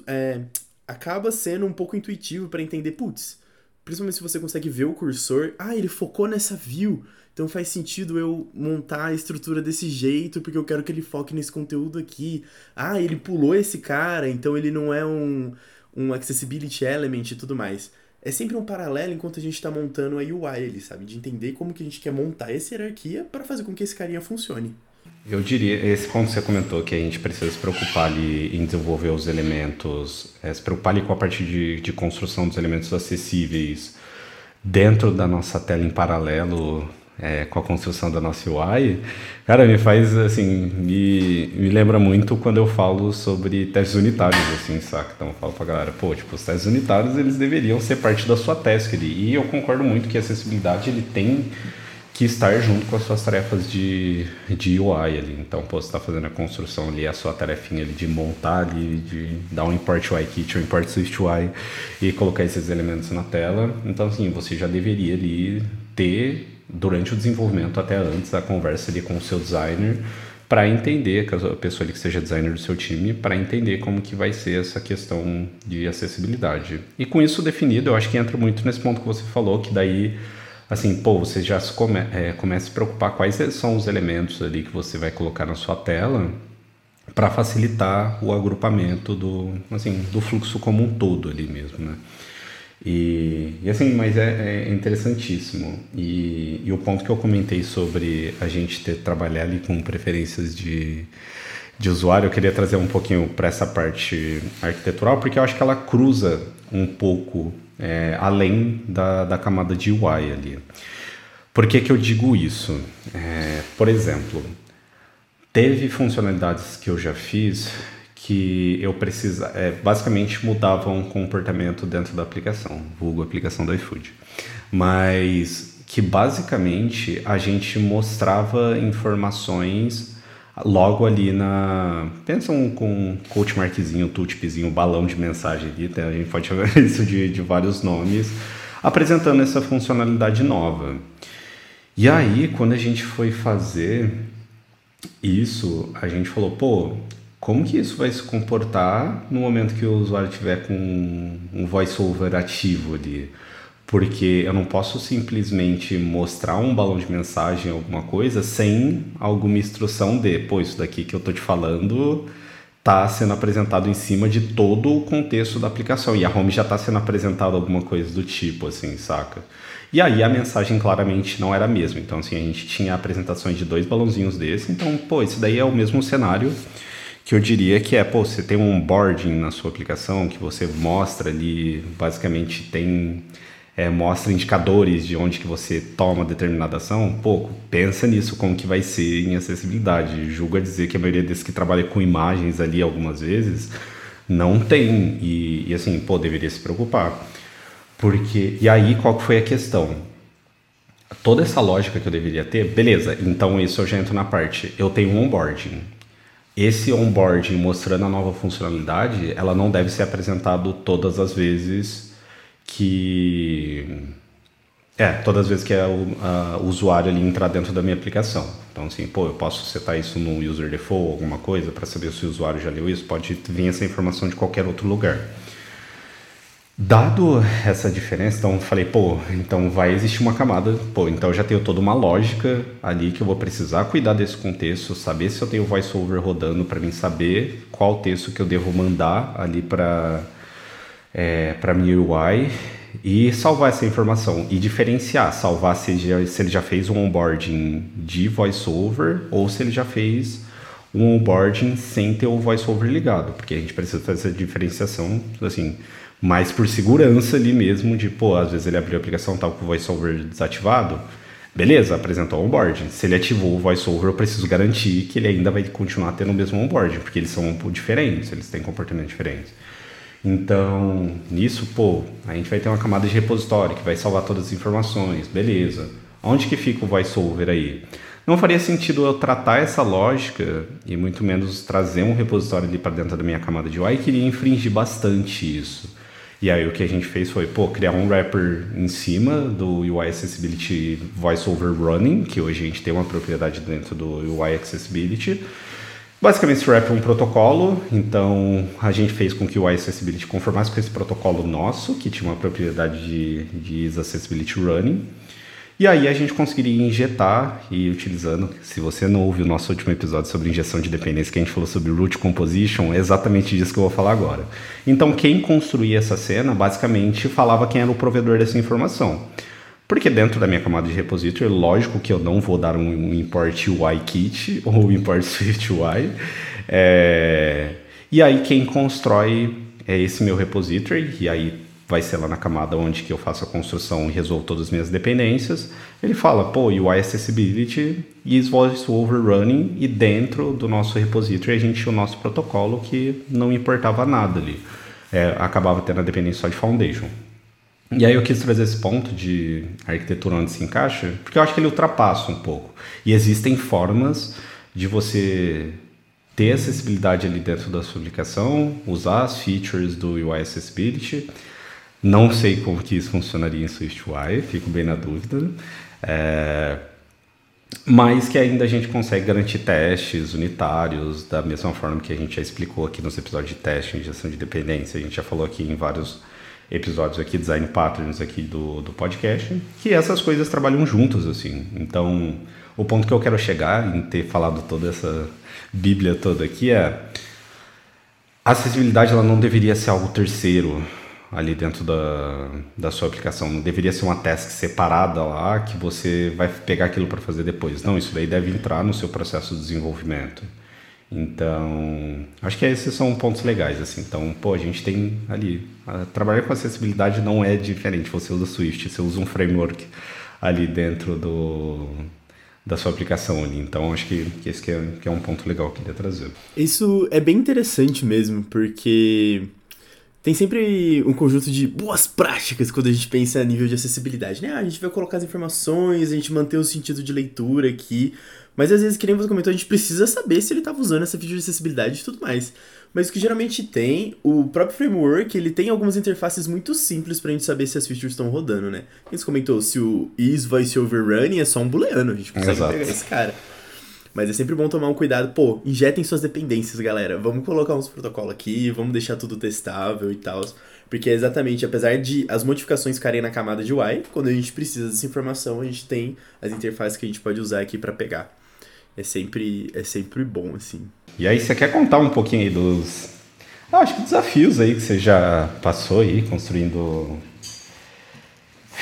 é, acaba sendo um pouco intuitivo para entender, putz, principalmente se você consegue ver o cursor, ah, ele focou nessa view, então faz sentido eu montar a estrutura desse jeito, porque eu quero que ele foque nesse conteúdo aqui. Ah, ele pulou esse cara, então ele não é um, um accessibility element e tudo mais. é sempre um paralelo enquanto a gente está montando a UI ali, sabe? De entender como que a gente quer montar essa hierarquia para fazer com que esse carinha funcione. Eu diria, esse ponto que você comentou, que a gente precisa se preocupar ali em desenvolver os elementos, é, se preocupar ali com a parte de, de construção dos elementos acessíveis dentro da nossa tela em paralelo é, com a construção da nossa UI, cara, me faz, assim, me, me lembra muito quando eu falo sobre testes unitários, assim, saca? Então eu falo pra galera, pô, tipo, os testes unitários, eles deveriam ser parte da sua task ali. E eu concordo muito que a acessibilidade, ele tem que estar junto com as suas tarefas de, de UI ali. Então, pô, você está fazendo a construção ali, a sua tarefinha ali de montar ali, de dar um import UI kit, um import Swift UI e colocar esses elementos na tela. Então, assim, você já deveria ali ter, durante o desenvolvimento, até antes, a conversa ali com o seu designer para entender, a pessoa ali que seja designer do seu time, para entender como que vai ser essa questão de acessibilidade. E com isso definido, eu acho que entra muito nesse ponto que você falou, que daí assim, pô, você já come, é, começa a se preocupar quais são os elementos ali que você vai colocar na sua tela para facilitar o agrupamento do, assim, do fluxo como um todo ali mesmo, né? E, e assim, mas é, é interessantíssimo. E, e, o ponto que eu comentei sobre a gente ter trabalhar ali com preferências de, de usuário, eu queria trazer um pouquinho para essa parte arquitetural, porque eu acho que ela cruza um pouco é, além da, da camada de UI ali. Por que, que eu digo isso? É, por exemplo, teve funcionalidades que eu já fiz que eu precisa, é, basicamente mudavam um comportamento dentro da aplicação, vulgo aplicação do iFood. Mas que basicamente a gente mostrava informações logo ali na. Pensa um, com coach markzinho, tooltipzinho, balão de mensagem ali, a gente pode chamar isso de, de vários nomes, apresentando essa funcionalidade nova. E aí, quando a gente foi fazer isso, a gente falou, pô, como que isso vai se comportar no momento que o usuário tiver com um voiceover ativo ali? Porque eu não posso simplesmente mostrar um balão de mensagem, alguma coisa, sem alguma instrução de, pô, isso daqui que eu tô te falando tá sendo apresentado em cima de todo o contexto da aplicação. E a home já tá sendo apresentada alguma coisa do tipo, assim, saca? E aí a mensagem claramente não era a mesma. Então, assim, a gente tinha apresentações de dois balãozinhos desse. Então, pô, esse daí é o mesmo cenário que eu diria que é, pô, você tem um onboarding na sua aplicação que você mostra ali, basicamente tem é, mostra indicadores de onde que você toma determinada ação, pouco. Pensa nisso, como que vai ser em acessibilidade. Julgo a dizer que a maioria desses que trabalha com imagens ali algumas vezes não tem. E, e assim, pô, deveria se preocupar. Porque, e aí qual que foi a questão? Toda essa lógica que eu deveria ter, beleza, então isso eu já entro na parte, eu tenho um onboarding. Esse onboarding mostrando a nova funcionalidade, ela não deve ser apresentado todas as vezes que é, todas as vezes que é o, a, usuário ali entrar dentro da minha aplicação. Então, assim, pô, eu posso setar isso no user default, alguma coisa, para saber se o usuário já leu isso. Pode vir essa informação de qualquer outro lugar. Dado essa diferença, então falei, pô, então vai existir uma camada, pô, então eu já tenho toda uma lógica ali que eu vou precisar cuidar desse contexto, saber se eu tenho voiceover rodando para mim saber qual texto que eu devo mandar ali para é, para minha UI e salvar essa informação e diferenciar, salvar se, já, se ele já fez um onboarding de voiceover ou se ele já fez um onboarding sem ter o voiceover ligado, porque a gente precisa fazer essa diferenciação, assim, mais por segurança ali mesmo, de, pô, às vezes ele abriu a aplicação tal com o voiceover desativado, beleza, apresentou o onboarding. Se ele ativou o voiceover, eu preciso garantir que ele ainda vai continuar tendo o mesmo onboarding, porque eles são diferentes, eles têm comportamentos diferentes. Então, nisso, pô, a gente vai ter uma camada de repositório que vai salvar todas as informações, beleza. Onde que fica o voiceover aí? Não faria sentido eu tratar essa lógica e muito menos trazer um repositório ali para dentro da minha camada de UI e queria infringir bastante isso. E aí o que a gente fez foi, pô, criar um wrapper em cima do UI Accessibility VoiceOver Running, que hoje a gente tem uma propriedade dentro do UI Accessibility, Basicamente, esse wrap é um protocolo, então a gente fez com que o iAccessibility conformasse com esse protocolo nosso, que tinha uma propriedade de, de Accessibility Running. E aí a gente conseguiria injetar e utilizando, se você não ouviu o nosso último episódio sobre injeção de dependência, que a gente falou sobre root composition, é exatamente disso que eu vou falar agora. Então quem construía essa cena basicamente falava quem era o provedor dessa informação. Porque dentro da minha camada de repository, lógico que eu não vou dar um import UI kit ou import Swift UI. É... E aí quem constrói é esse meu repository, e aí vai ser lá na camada onde que eu faço a construção e resolvo todas as minhas dependências. Ele fala, pô, UI Accessibility is voice over running e dentro do nosso repository a gente tinha o nosso protocolo que não importava nada ali. É, acabava tendo a dependência só de Foundation. E aí eu quis trazer esse ponto de arquitetura onde se encaixa, porque eu acho que ele ultrapassa um pouco. E existem formas de você ter acessibilidade ali dentro da sua aplicação, usar as features do UI Accessibility. Não sei como que isso funcionaria em SwiftUI, fico bem na dúvida. É, mas que ainda a gente consegue garantir testes unitários da mesma forma que a gente já explicou aqui nos episódios de teste, injeção de dependência, a gente já falou aqui em vários episódios aqui, design patterns aqui do, do podcast, que essas coisas trabalham juntas, assim. Então, o ponto que eu quero chegar em ter falado toda essa bíblia toda aqui é a acessibilidade ela não deveria ser algo terceiro ali dentro da, da sua aplicação. Não deveria ser uma task separada lá que você vai pegar aquilo para fazer depois. Não, isso daí deve entrar no seu processo de desenvolvimento. Então, acho que esses são pontos legais, assim. Então, pô, a gente tem ali... trabalhar com acessibilidade não é diferente. Você usa Swift, você usa um framework ali dentro do, da sua aplicação ali. Então, acho que, que esse que é, que é um ponto legal que eu queria trazer. Isso é bem interessante mesmo, porque tem sempre um conjunto de boas práticas quando a gente pensa a nível de acessibilidade, né? Ah, a gente vai colocar as informações, a gente mantém o sentido de leitura aqui, mas às vezes, que nem você comentou, a gente precisa saber se ele estava usando essa feature de acessibilidade e tudo mais. Mas o que geralmente tem, o próprio framework, ele tem algumas interfaces muito simples pra gente saber se as features estão rodando, né? Você comentou, se o is voice over running é só um booleano, a gente consegue Exato. pegar esse cara. Mas é sempre bom tomar um cuidado, pô, injetem suas dependências, galera. Vamos colocar uns protocolos aqui, vamos deixar tudo testável e tal. Porque é exatamente, apesar de as modificações ficarem na camada de UI, quando a gente precisa dessa informação, a gente tem as interfaces que a gente pode usar aqui para pegar é sempre, é sempre bom, assim. E aí, você quer contar um pouquinho aí dos. Ah, acho que desafios aí que você já passou aí, construindo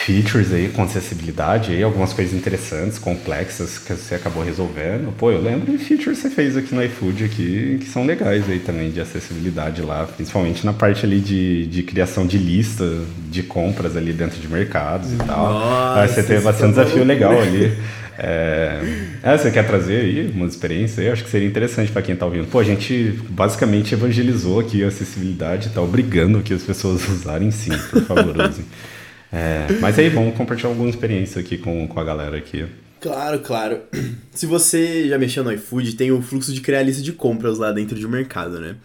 features aí com acessibilidade aí, algumas coisas interessantes, complexas que você acabou resolvendo. Pô, eu lembro de features que você fez aqui no iFood aqui, que são legais aí também de acessibilidade lá, principalmente na parte ali de, de criação de lista de compras ali dentro de mercados e tal. Nossa, você teve bastante desafio legal ali. É, é, você quer trazer aí uma experiência? Eu acho que seria interessante para quem está ouvindo. Pô, a gente basicamente evangelizou aqui a acessibilidade, está obrigando que as pessoas usarem sim, por favor, usem. É, mas aí, vamos compartilhar alguma experiência aqui com, com a galera aqui. Claro, claro. Se você já mexeu no iFood, tem o fluxo de criar lista de compras lá dentro de um mercado, né?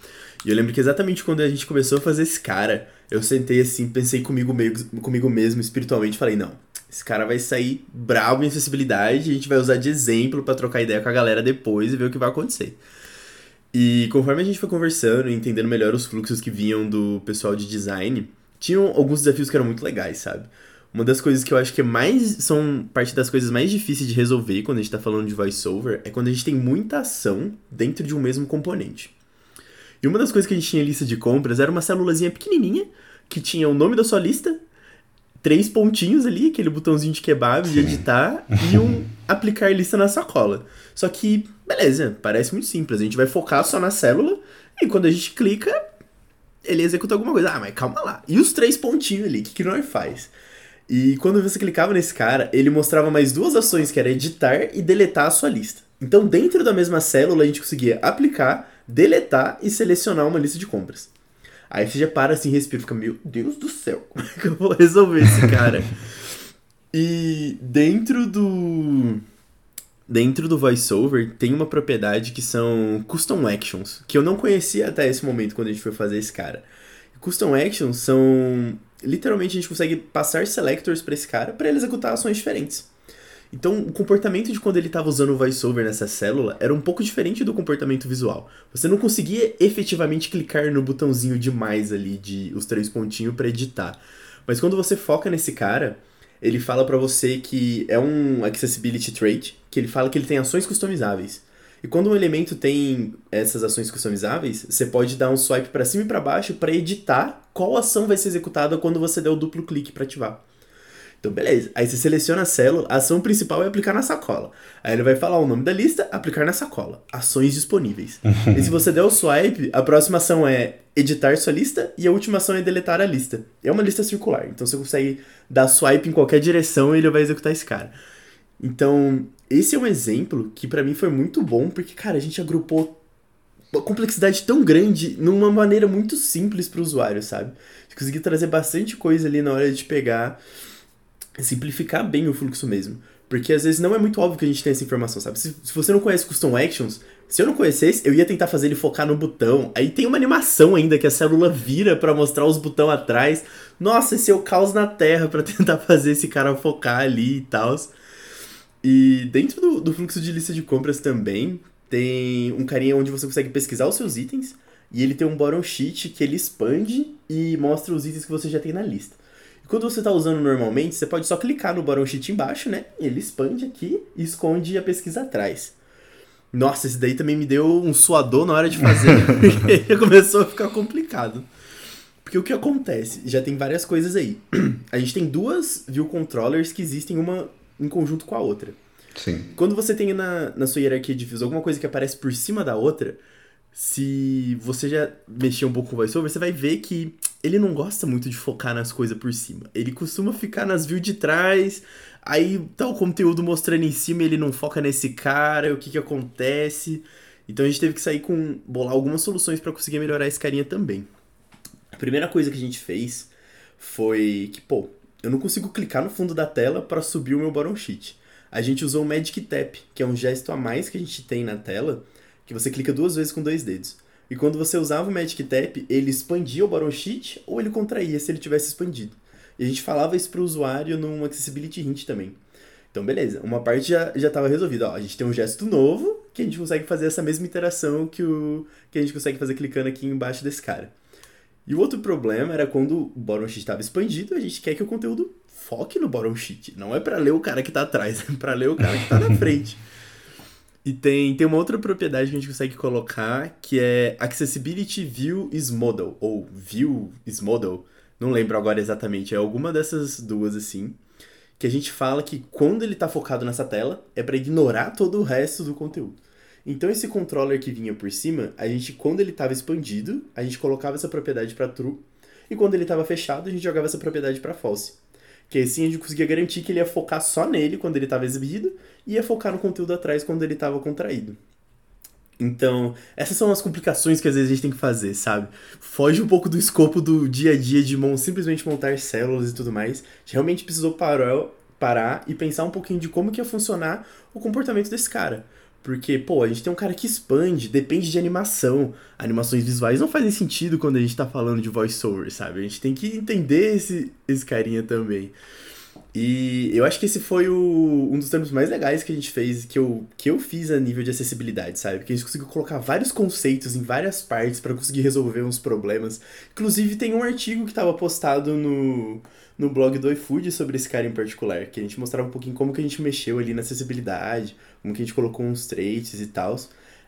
E eu lembro que exatamente quando a gente começou a fazer esse cara, eu sentei assim, pensei comigo, meio, comigo mesmo espiritualmente, falei, não, esse cara vai sair bravo em acessibilidade, a gente vai usar de exemplo para trocar ideia com a galera depois e ver o que vai acontecer. E conforme a gente foi conversando e entendendo melhor os fluxos que vinham do pessoal de design, tinham alguns desafios que eram muito legais, sabe? Uma das coisas que eu acho que é mais. são parte das coisas mais difíceis de resolver quando a gente tá falando de voiceover é quando a gente tem muita ação dentro de um mesmo componente. E uma das coisas que a gente tinha em lista de compras era uma célulazinha pequenininha que tinha o nome da sua lista três pontinhos ali, aquele botãozinho de kebab, de editar, e um aplicar lista na sacola. Só que, beleza, parece muito simples. A gente vai focar só na célula, e quando a gente clica, ele executa alguma coisa. Ah, mas calma lá. E os três pontinhos ali, o que, que nós faz? E quando você clicava nesse cara, ele mostrava mais duas ações, que era editar e deletar a sua lista. Então, dentro da mesma célula, a gente conseguia aplicar, deletar e selecionar uma lista de compras. Aí você já para assim, respira, fica, meu Deus do céu, como é que eu vou resolver esse cara? e dentro do. Dentro do VoiceOver tem uma propriedade que são Custom Actions, que eu não conhecia até esse momento quando a gente foi fazer esse cara. Custom Actions são. Literalmente a gente consegue passar selectors para esse cara para ele executar ações diferentes. Então, o comportamento de quando ele estava usando o voiceover nessa célula era um pouco diferente do comportamento visual. Você não conseguia efetivamente clicar no botãozinho demais ali de os três pontinhos para editar. Mas quando você foca nesse cara, ele fala para você que é um accessibility trait, que ele fala que ele tem ações customizáveis. E quando um elemento tem essas ações customizáveis, você pode dar um swipe para cima e para baixo para editar qual ação vai ser executada quando você der o duplo clique para ativar. Então, beleza. Aí você seleciona a célula, a ação principal é aplicar na sacola. Aí ele vai falar o nome da lista, aplicar na sacola. Ações disponíveis. e se você der o swipe, a próxima ação é editar sua lista e a última ação é deletar a lista. É uma lista circular, então você consegue dar swipe em qualquer direção e ele vai executar esse cara. Então, esse é um exemplo que para mim foi muito bom, porque, cara, a gente agrupou uma complexidade tão grande numa maneira muito simples para o usuário, sabe? Consegui trazer bastante coisa ali na hora de pegar simplificar bem o fluxo mesmo. Porque às vezes não é muito óbvio que a gente tem essa informação, sabe? Se, se você não conhece Custom Actions, se eu não conhecesse, eu ia tentar fazer ele focar no botão. Aí tem uma animação ainda que a célula vira para mostrar os botões atrás. Nossa, esse é o caos na terra para tentar fazer esse cara focar ali e tal. E dentro do, do fluxo de lista de compras também, tem um carinha onde você consegue pesquisar os seus itens. E ele tem um bottom sheet que ele expande e mostra os itens que você já tem na lista. Quando você está usando normalmente, você pode só clicar no bottom sheet embaixo, né? Ele expande aqui e esconde a pesquisa atrás. Nossa, esse daí também me deu um suador na hora de fazer, porque começou a ficar complicado. Porque o que acontece? Já tem várias coisas aí. A gente tem duas view controllers que existem uma em conjunto com a outra. Sim. Quando você tem na, na sua hierarquia de views alguma coisa que aparece por cima da outra, se você já mexer um pouco com o VoiceOver, você vai ver que ele não gosta muito de focar nas coisas por cima. Ele costuma ficar nas views de trás, aí tá o conteúdo mostrando em cima ele não foca nesse cara, o que que acontece. Então a gente teve que sair com bolar algumas soluções para conseguir melhorar esse carinha também. A primeira coisa que a gente fez foi que, pô, eu não consigo clicar no fundo da tela para subir o meu bottom sheet. A gente usou o Magic Tap, que é um gesto a mais que a gente tem na tela, que você clica duas vezes com dois dedos. E quando você usava o Magic Tap, ele expandia o bottom sheet ou ele contraía se ele tivesse expandido. E a gente falava isso para o usuário num Accessibility Hint também. Então, beleza, uma parte já estava resolvida. Ó, a gente tem um gesto novo que a gente consegue fazer essa mesma interação que, o, que a gente consegue fazer clicando aqui embaixo desse cara. E o outro problema era quando o bottom sheet estava expandido, a gente quer que o conteúdo foque no bottom sheet. Não é para ler o cara que está atrás, é para ler o cara que está na frente. E tem, tem uma outra propriedade que a gente consegue colocar que é Accessibility View is Model, ou View is Model, não lembro agora exatamente, é alguma dessas duas assim, que a gente fala que quando ele está focado nessa tela é para ignorar todo o resto do conteúdo. Então esse controller que vinha por cima, a gente quando ele estava expandido, a gente colocava essa propriedade para true, e quando ele estava fechado, a gente jogava essa propriedade para false. Que assim a gente conseguia garantir que ele ia focar só nele quando ele estava exibido e ia focar no conteúdo atrás quando ele estava contraído. Então, essas são as complicações que às vezes a gente tem que fazer, sabe? Foge um pouco do escopo do dia a dia de simplesmente montar células e tudo mais. A gente realmente precisou parar, parar e pensar um pouquinho de como que ia funcionar o comportamento desse cara. Porque, pô, a gente tem um cara que expande, depende de animação. Animações visuais não fazem sentido quando a gente tá falando de voiceover, sabe? A gente tem que entender esse, esse carinha também. E eu acho que esse foi o, um dos termos mais legais que a gente fez, que eu, que eu fiz a nível de acessibilidade, sabe? Porque a gente conseguiu colocar vários conceitos em várias partes para conseguir resolver uns problemas. Inclusive, tem um artigo que estava postado no, no blog do iFood sobre esse cara em particular, que a gente mostrava um pouquinho como que a gente mexeu ali na acessibilidade, como que a gente colocou uns traits e tal.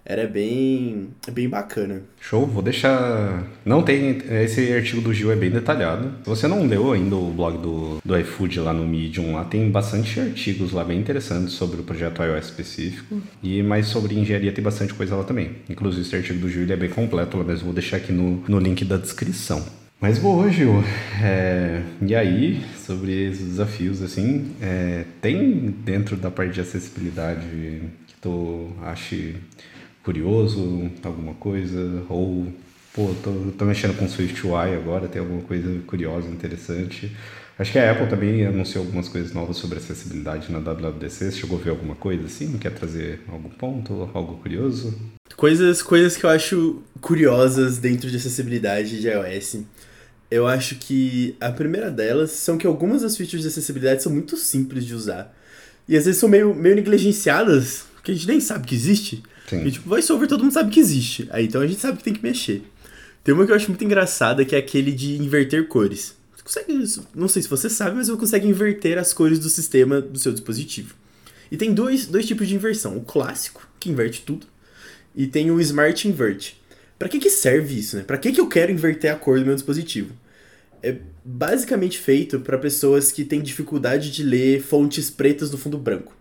Era bem, bem bacana. Show, vou deixar. Não tem. Esse artigo do Gil é bem detalhado. Se você não leu ainda o blog do, do iFood lá no Medium, lá tem bastante artigos lá bem interessantes sobre o projeto iOS específico. E mais sobre engenharia tem bastante coisa lá também. Inclusive, esse artigo do Gil é bem completo lá mesmo. Vou deixar aqui no, no link da descrição. Mas boa, Gil. É, e aí, sobre esses desafios, assim, é, tem dentro da parte de acessibilidade que tu ache curioso, alguma coisa? Ou, pô, tô, tô mexendo com SwiftUI agora, tem alguma coisa curiosa, interessante? Acho que a Apple também anunciou algumas coisas novas sobre acessibilidade na WWDC. Você chegou a ver alguma coisa assim? Quer trazer algum ponto, algo curioso? Coisas, coisas que eu acho curiosas dentro de acessibilidade de iOS. Eu acho que a primeira delas são que algumas das features de acessibilidade são muito simples de usar. E às vezes são meio, meio negligenciadas, que a gente nem sabe que existe. Sim. E tipo, voiceover todo mundo sabe que existe. Aí então a gente sabe que tem que mexer. Tem uma que eu acho muito engraçada, que é aquele de inverter cores. consegue, não sei se você sabe, mas você consegue inverter as cores do sistema do seu dispositivo. E tem dois, dois tipos de inversão: o clássico, que inverte tudo, e tem o Smart Invert. Para que, que serve isso, né? Para que, que eu quero inverter a cor do meu dispositivo? É basicamente feito para pessoas que têm dificuldade de ler fontes pretas no fundo branco.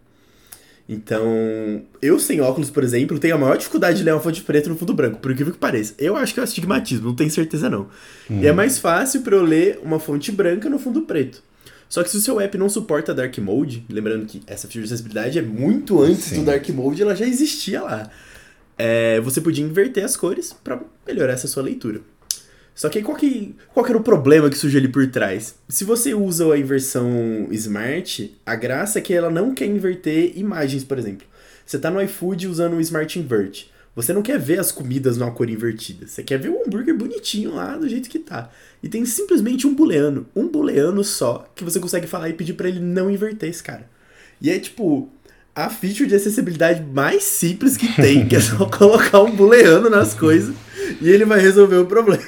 Então, eu sem óculos, por exemplo, tenho a maior dificuldade de ler uma fonte preta no fundo branco, por incrível que pareça. Eu acho que é astigmatismo, não tenho certeza não. Hum. E é mais fácil para eu ler uma fonte branca no fundo preto. Só que se o seu app não suporta Dark Mode, lembrando que essa feature de acessibilidade é muito antes Sim. do Dark Mode, ela já existia lá. É, você podia inverter as cores para melhorar essa sua leitura. Só que qual, que qual que era o problema que surge ali por trás? Se você usa a inversão Smart, a graça é que ela não quer inverter imagens, por exemplo. Você está no iFood usando o Smart Invert. Você não quer ver as comidas numa cor invertida. Você quer ver o hambúrguer bonitinho lá do jeito que tá. E tem simplesmente um booleano. Um booleano só que você consegue falar e pedir para ele não inverter esse cara. E é tipo a feature de acessibilidade mais simples que tem, que é só colocar um booleano nas coisas e ele vai resolver o problema.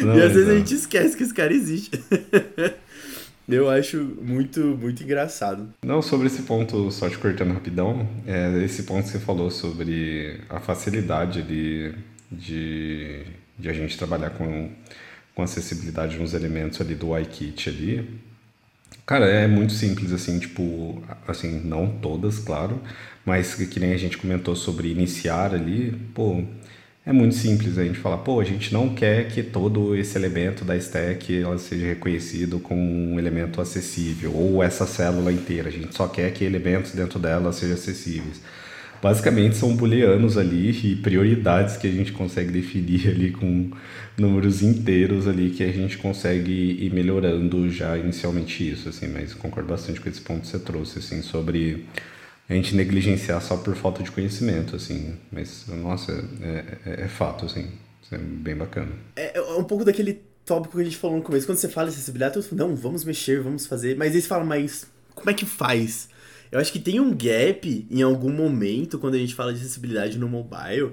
Não, e às vezes não. a gente esquece que esse cara existe. Eu acho muito, muito engraçado. Não, sobre esse ponto, só te cortando rapidão, é, esse ponto que você falou sobre a facilidade ali de, de a gente trabalhar com, com acessibilidade nos elementos ali do iKit ali. Cara, é muito simples, assim, tipo, assim, não todas, claro, mas que, que nem a gente comentou sobre iniciar ali, pô, é muito simples a gente falar, pô, a gente não quer que todo esse elemento da stack ela seja reconhecido como um elemento acessível, ou essa célula inteira, a gente só quer que elementos dentro dela sejam acessíveis. Basicamente são booleanos ali e prioridades que a gente consegue definir ali com números inteiros ali que a gente consegue ir melhorando já inicialmente isso, assim, mas concordo bastante com esse ponto que você trouxe, assim, sobre a gente negligenciar só por falta de conhecimento, assim. Mas, nossa, é, é, é fato, assim. Isso é bem bacana. É, é um pouco daquele tópico que a gente falou no começo. Quando você fala acessibilidade, todo mundo não, vamos mexer, vamos fazer. Mas eles falam, mas como é que faz? Eu acho que tem um gap em algum momento, quando a gente fala de acessibilidade no mobile,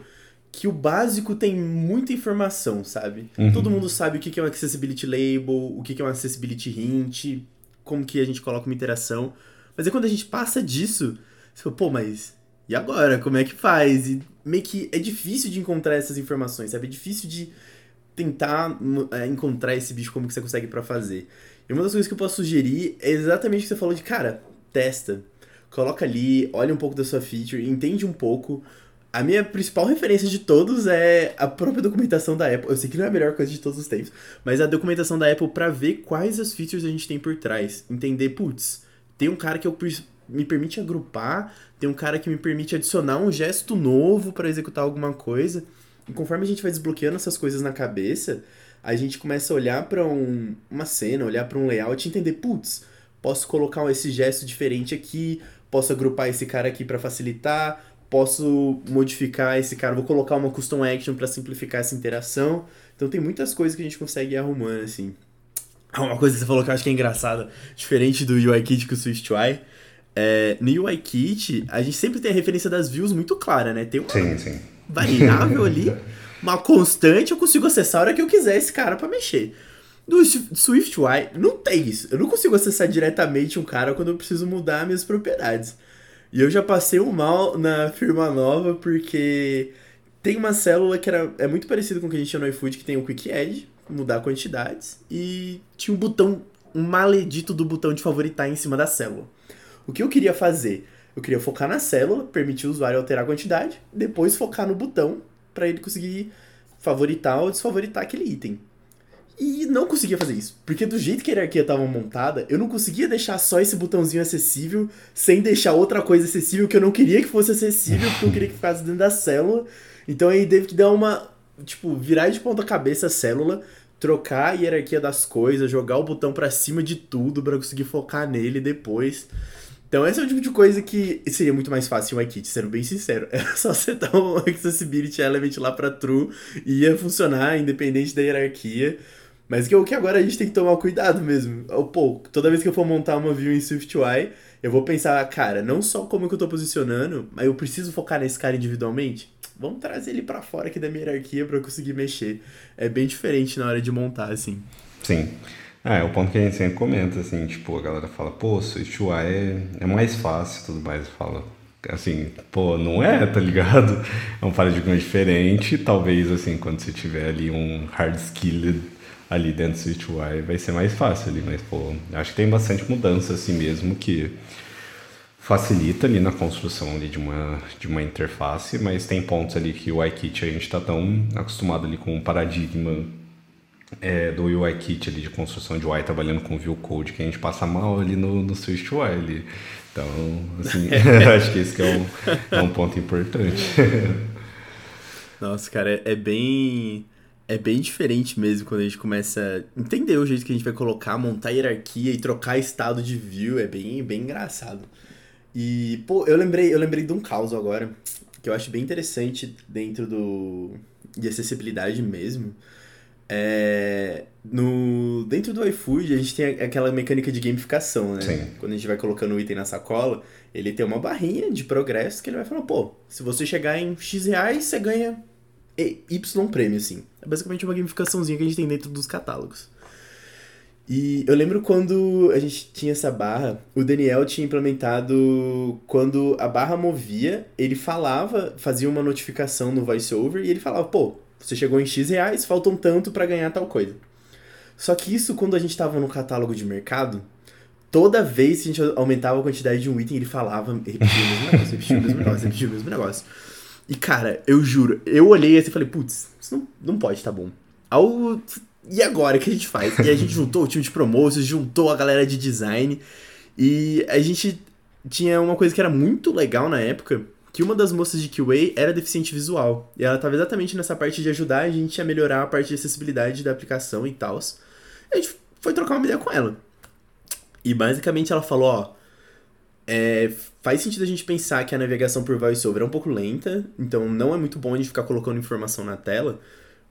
que o básico tem muita informação, sabe? Uhum. Todo mundo sabe o que é um accessibility label, o que é um accessibility hint, como que a gente coloca uma interação. Mas é quando a gente passa disso, você pô, mas e agora? Como é que faz? E meio que é difícil de encontrar essas informações, sabe? É difícil de tentar é, encontrar esse bicho como que você consegue para fazer. E uma das coisas que eu posso sugerir é exatamente o que você falou de, cara, testa. Coloca ali, olha um pouco da sua feature, entende um pouco. A minha principal referência de todos é a própria documentação da Apple. Eu sei que não é a melhor coisa de todos os tempos, mas a documentação da Apple para ver quais as features a gente tem por trás. Entender, putz, tem um cara que eu me permite agrupar, tem um cara que me permite adicionar um gesto novo para executar alguma coisa. E conforme a gente vai desbloqueando essas coisas na cabeça, a gente começa a olhar para um, uma cena, olhar para um layout e entender, putz, posso colocar esse gesto diferente aqui, posso agrupar esse cara aqui para facilitar, posso modificar esse cara, vou colocar uma custom action para simplificar essa interação. Então tem muitas coisas que a gente consegue ir arrumando assim. Uma coisa que você falou que eu acho que é engraçada, diferente do UIKit com o SwiftUI, é, no UIKit, a gente sempre tem a referência das views muito clara, né? Tem uma sim, sim. variável ali, uma constante, eu consigo acessar a hora que eu quiser esse cara para mexer. No SwiftUI, não tem isso. Eu não consigo acessar diretamente um cara quando eu preciso mudar minhas propriedades. E eu já passei um mal na firma nova porque tem uma célula que era, é muito parecida com o que a gente tinha no iFood, que tem o Quick Add, mudar quantidades, e tinha um botão, um maledito do botão de favoritar em cima da célula. O que eu queria fazer? Eu queria focar na célula, permitir o usuário alterar a quantidade, depois focar no botão para ele conseguir favoritar ou desfavoritar aquele item. E não conseguia fazer isso, porque do jeito que a hierarquia estava montada, eu não conseguia deixar só esse botãozinho acessível sem deixar outra coisa acessível que eu não queria que fosse acessível, porque eu queria que ficasse dentro da célula. Então aí teve que dar uma, tipo, virar de ponta cabeça a célula, trocar a hierarquia das coisas, jogar o botão para cima de tudo para conseguir focar nele depois. Então esse é o tipo de coisa que seria muito mais fácil em WiKit, sendo bem sincero. Era só setar um Accessibility Element lá para true e ia funcionar independente da hierarquia. Mas que é o que agora a gente tem que tomar cuidado mesmo. Pô, toda vez que eu for montar uma view em SwiftUI, eu vou pensar, cara, não só como que eu tô posicionando, mas eu preciso focar nesse cara individualmente. Vamos trazer ele para fora aqui da minha hierarquia para eu conseguir mexer. É bem diferente na hora de montar, assim. Sim. É, é o ponto que a gente sempre comenta, assim, tipo, a galera fala, pô, SwiftUI é, é mais fácil e tudo mais. Fala, assim, pô, não é, tá ligado? É um paradigma diferente. Talvez, assim, quando você tiver ali um hard skilled ali dentro do SwiftUI, vai ser mais fácil ali. Mas, pô, acho que tem bastante mudança, assim mesmo, que facilita ali na construção ali de uma, de uma interface, mas tem pontos ali que o UIKit a gente está tão acostumado ali com o paradigma é, do UIKit ali de construção de UI trabalhando com view code que a gente passa mal ali no, no Swift UI ali. Então, assim, acho que esse que é, um, é um ponto importante. Nossa, cara, é, é bem é bem diferente mesmo quando a gente começa a entender o jeito que a gente vai colocar, montar hierarquia e trocar estado de view, é bem, bem engraçado. E, pô, eu lembrei, eu lembrei de um caso agora, que eu acho bem interessante dentro do de acessibilidade mesmo. É, no, dentro do iFood, a gente tem aquela mecânica de gamificação, né? Sim. Quando a gente vai colocando o item na sacola, ele tem uma barrinha de progresso que ele vai falando, pô, se você chegar em X reais, você ganha Y prêmio, assim. É basicamente uma gamificaçãozinha que a gente tem dentro dos catálogos. E eu lembro quando a gente tinha essa barra, o Daniel tinha implementado quando a barra movia, ele falava, fazia uma notificação no voiceover e ele falava, pô, você chegou em X reais, faltam tanto para ganhar tal coisa. Só que isso quando a gente tava no catálogo de mercado, toda vez que a gente aumentava a quantidade de um item, ele falava, repetia o mesmo negócio, repetia o mesmo negócio, repetia o mesmo negócio. E cara, eu juro, eu olhei assim e falei, putz, isso não, não pode tá bom. Ao e agora o que a gente faz? E a gente juntou o time de promotions, juntou a galera de design e a gente tinha uma coisa que era muito legal na época, que uma das moças de QA era deficiente visual. E ela estava exatamente nessa parte de ajudar a gente a melhorar a parte de acessibilidade da aplicação e tal. A gente foi trocar uma ideia com ela. E basicamente ela falou, ó, é, faz sentido a gente pensar que a navegação por VoiceOver é um pouco lenta, então não é muito bom a gente ficar colocando informação na tela,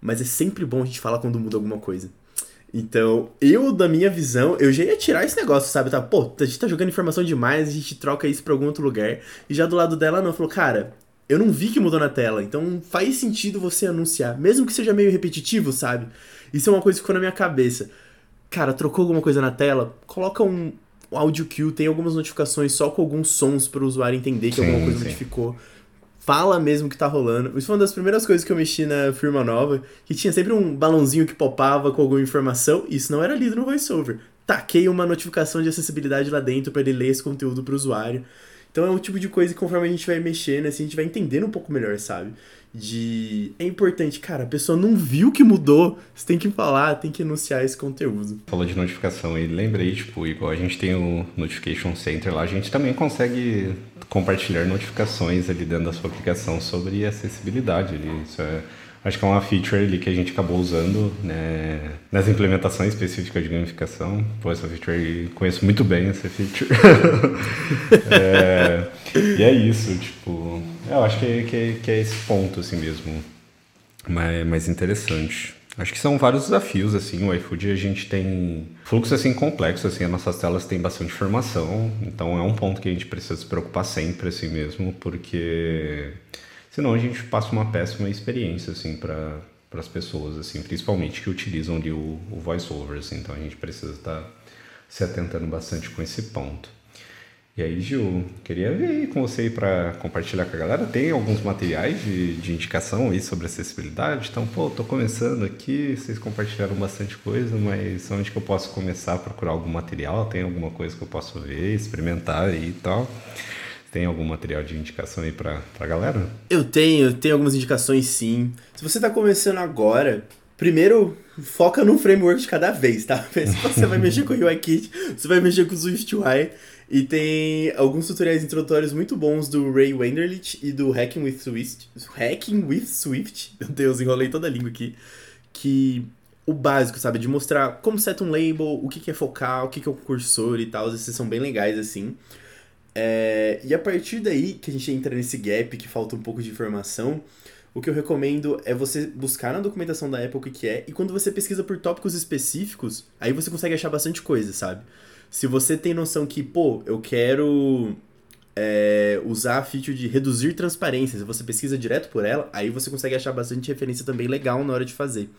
mas é sempre bom a gente falar quando muda alguma coisa. Então, eu, da minha visão, eu já ia tirar esse negócio, sabe? Tá, pô, a gente tá jogando informação demais, a gente troca isso pra algum outro lugar. E já do lado dela, não, falou, cara, eu não vi que mudou na tela, então faz sentido você anunciar, mesmo que seja meio repetitivo, sabe? Isso é uma coisa que ficou na minha cabeça. Cara, trocou alguma coisa na tela? Coloca um, um audio queue, tem algumas notificações só com alguns sons para o usuário entender que sim, alguma coisa sim. modificou fala mesmo que tá rolando. Isso foi uma das primeiras coisas que eu mexi na firma nova, que tinha sempre um balãozinho que popava com alguma informação, e isso não era lido no VoiceOver. Taquei uma notificação de acessibilidade lá dentro para ele ler esse conteúdo para o usuário. Então é um tipo de coisa que conforme a gente vai mexendo, assim, a gente vai entendendo um pouco melhor, sabe? De. É importante, cara, a pessoa não viu que mudou, você tem que falar, tem que anunciar esse conteúdo. Falou de notificação e lembrei, tipo, igual a gente tem o Notification Center lá, a gente também consegue compartilhar notificações ali dentro da sua aplicação sobre acessibilidade. Ali. Isso é, acho que é uma feature ali que a gente acabou usando né, nas implementações específicas de gamificação. Pô, essa feature conheço muito bem essa feature. é, e é isso, tipo, eu acho que, que, que é esse ponto assim mesmo, mais, mais interessante. Acho que são vários desafios, assim, o iFood a gente tem fluxo, assim, complexo, assim, as nossas telas têm bastante informação, então é um ponto que a gente precisa se preocupar sempre, assim mesmo, porque senão a gente passa uma péssima experiência, assim, para as pessoas, assim, principalmente que utilizam ali o, o voiceover, assim, então a gente precisa estar tá se atentando bastante com esse ponto. E aí, Gil, queria ver com você para compartilhar com a galera. Tem alguns materiais de, de indicação aí sobre acessibilidade. Então, pô, tô começando aqui, vocês compartilharam bastante coisa, mas onde que eu posso começar a procurar algum material? Tem alguma coisa que eu posso ver, experimentar aí e tal? Tem algum material de indicação aí pra, pra galera? Eu tenho, eu tenho algumas indicações sim. Se você tá começando agora, primeiro foca num framework de cada vez, tá? Se você vai mexer com o UIKit, você vai mexer com o SwiftUI, e tem alguns tutoriais introdutórios muito bons do Ray Wenderlich e do Hacking with Swift. Hacking with Swift. Meu Deus, enrolei toda a língua aqui. Que o básico, sabe? De mostrar como seta um label, o que, que é focal, o que, que é o cursor e tal. Esses são bem legais, assim. É... E a partir daí que a gente entra nesse gap que falta um pouco de informação, o que eu recomendo é você buscar na documentação da Apple o que, é, e quando você pesquisa por tópicos específicos, aí você consegue achar bastante coisa, sabe? Se você tem noção que, pô, eu quero é, usar a feature de reduzir transparência, se você pesquisa direto por ela, aí você consegue achar bastante referência também legal na hora de fazer.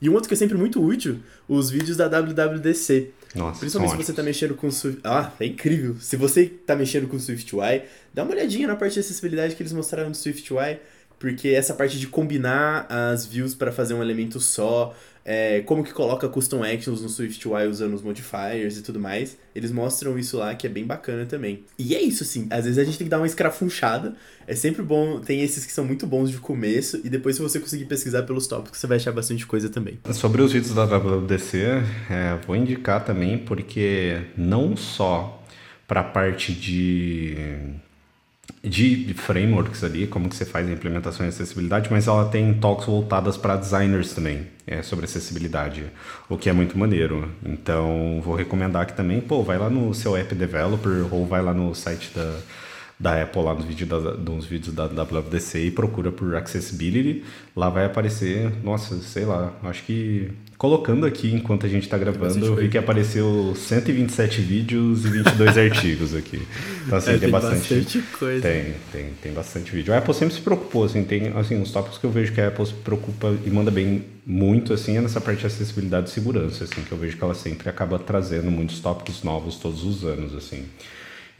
E um outro que é sempre muito útil, os vídeos da WWDC. Nossa, Principalmente se você tá mexendo com Swift. Ah, é incrível. Se você tá mexendo com SwiftUI, dá uma olhadinha na parte de acessibilidade que eles mostraram no SwiftUI, porque essa parte de combinar as views para fazer um elemento só, é, como que coloca custom actions no SwiftUI usando os modifiers e tudo mais, eles mostram isso lá que é bem bacana também. E é isso, sim. Às vezes a gente tem que dar uma escrafunchada. É sempre bom, tem esses que são muito bons de começo, e depois, se você conseguir pesquisar pelos tópicos, você vai achar bastante coisa também. Sobre os vídeos da WWDC, é, vou indicar também, porque não só para a parte de de frameworks ali, como que você faz a implementação e acessibilidade, mas ela tem talks voltadas para designers também, é, sobre acessibilidade, o que é muito maneiro. Então, vou recomendar aqui também, pô, vai lá no seu app developer ou vai lá no site da, da Apple, lá nos vídeos da, nos vídeos da WWDC e procura por accessibility, lá vai aparecer, nossa, sei lá, acho que colocando aqui enquanto a gente está gravando, eu vi que apareceu 127 vídeos e 22 artigos aqui. Então, assim, é, tem, tem bastante, bastante, coisa. Tem, tem, tem bastante vídeo. A Apple sempre se preocupou, assim, tem assim, os tópicos que eu vejo que a Apple se preocupa e manda bem muito, assim, é nessa parte de acessibilidade e segurança, assim, que eu vejo que ela sempre acaba trazendo muitos tópicos novos todos os anos, assim.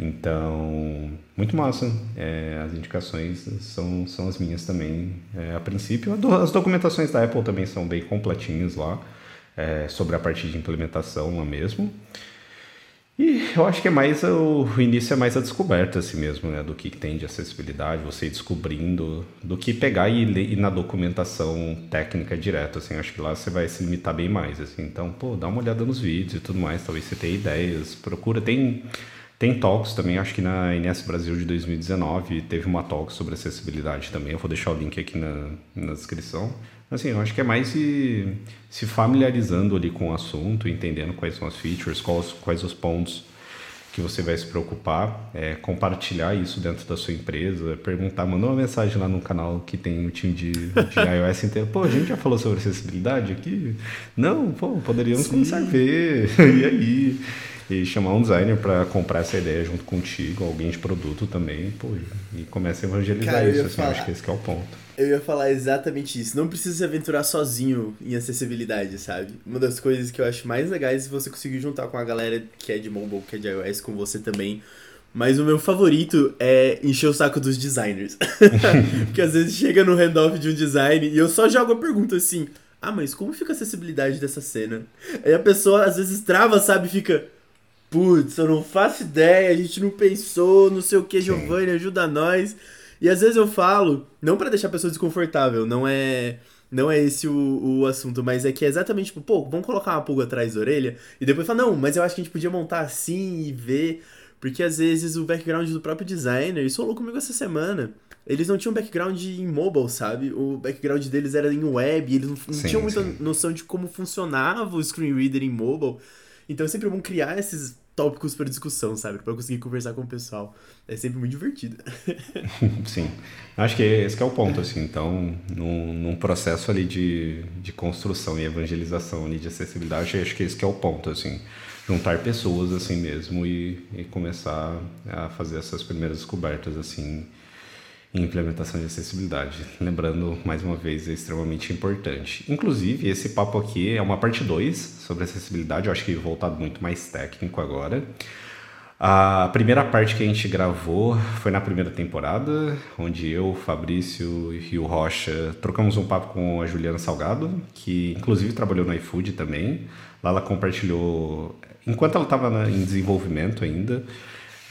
Então, muito massa. É, as indicações são, são as minhas também. É, a princípio, as documentações da Apple também são bem completinhas lá, é, sobre a parte de implementação lá mesmo. E eu acho que é mais o, o início é mais a descoberta assim mesmo, né, do que tem de acessibilidade, você descobrindo, do que pegar e ir na documentação técnica direto, assim, acho que lá você vai se limitar bem mais, assim. Então, pô, dá uma olhada nos vídeos e tudo mais, talvez você tenha ideias, procura, tem tem talks também, acho que na INS Brasil de 2019 teve uma talk sobre acessibilidade também. Eu vou deixar o link aqui na, na descrição. Assim, eu acho que é mais se, se familiarizando ali com o assunto, entendendo quais são as features, quais, quais os pontos que você vai se preocupar, é, compartilhar isso dentro da sua empresa, perguntar, mandar uma mensagem lá no canal que tem o time de, de iOS inteiro. Pô, a gente já falou sobre acessibilidade aqui? Não, pô, poderíamos Sim. começar a ver. e aí? E chamar um designer para comprar essa ideia junto contigo, alguém de produto também, pô, e começa a evangelizar Cara, isso, assim, falar, acho que esse que é o ponto. Eu ia falar exatamente isso. Não precisa se aventurar sozinho em acessibilidade, sabe? Uma das coisas que eu acho mais legais é você conseguir juntar com a galera que é de mobile, que é de iOS, com você também. Mas o meu favorito é encher o saco dos designers. Porque às vezes chega no handoff de um design e eu só jogo a pergunta assim: Ah, mas como fica a acessibilidade dessa cena? Aí a pessoa às vezes trava, sabe? Fica putz, eu não faço ideia, a gente não pensou, não sei o que, Giovanni, ajuda nós. E às vezes eu falo, não para deixar a pessoa desconfortável, não é não é esse o, o assunto, mas é que é exatamente tipo, pô, vamos colocar uma pulga atrás da orelha e depois falar, não, mas eu acho que a gente podia montar assim e ver, porque às vezes o background do próprio designer, isso falou comigo essa semana. Eles não tinham background em mobile, sabe? O background deles era em web, eles não, não sim, tinham muita sim. noção de como funcionava o screen reader em mobile. Então é sempre bom criar esses tópicos para discussão, sabe? Para conseguir conversar com o pessoal. É sempre muito divertido. Sim. Acho que esse é o ponto, assim. Então, num, num, processo ali de, de construção e evangelização ali de acessibilidade, acho que esse é o ponto, assim. Juntar pessoas assim mesmo e, e começar a fazer essas primeiras descobertas, assim, em implementação de acessibilidade. Lembrando, mais uma vez, é extremamente importante. Inclusive, esse papo aqui é uma parte 2 sobre acessibilidade, eu acho que voltado muito mais técnico agora. A primeira parte que a gente gravou foi na primeira temporada, onde eu, Fabrício e o Rocha trocamos um papo com a Juliana Salgado, que inclusive trabalhou no iFood também. Lá ela compartilhou, enquanto ela estava em desenvolvimento ainda,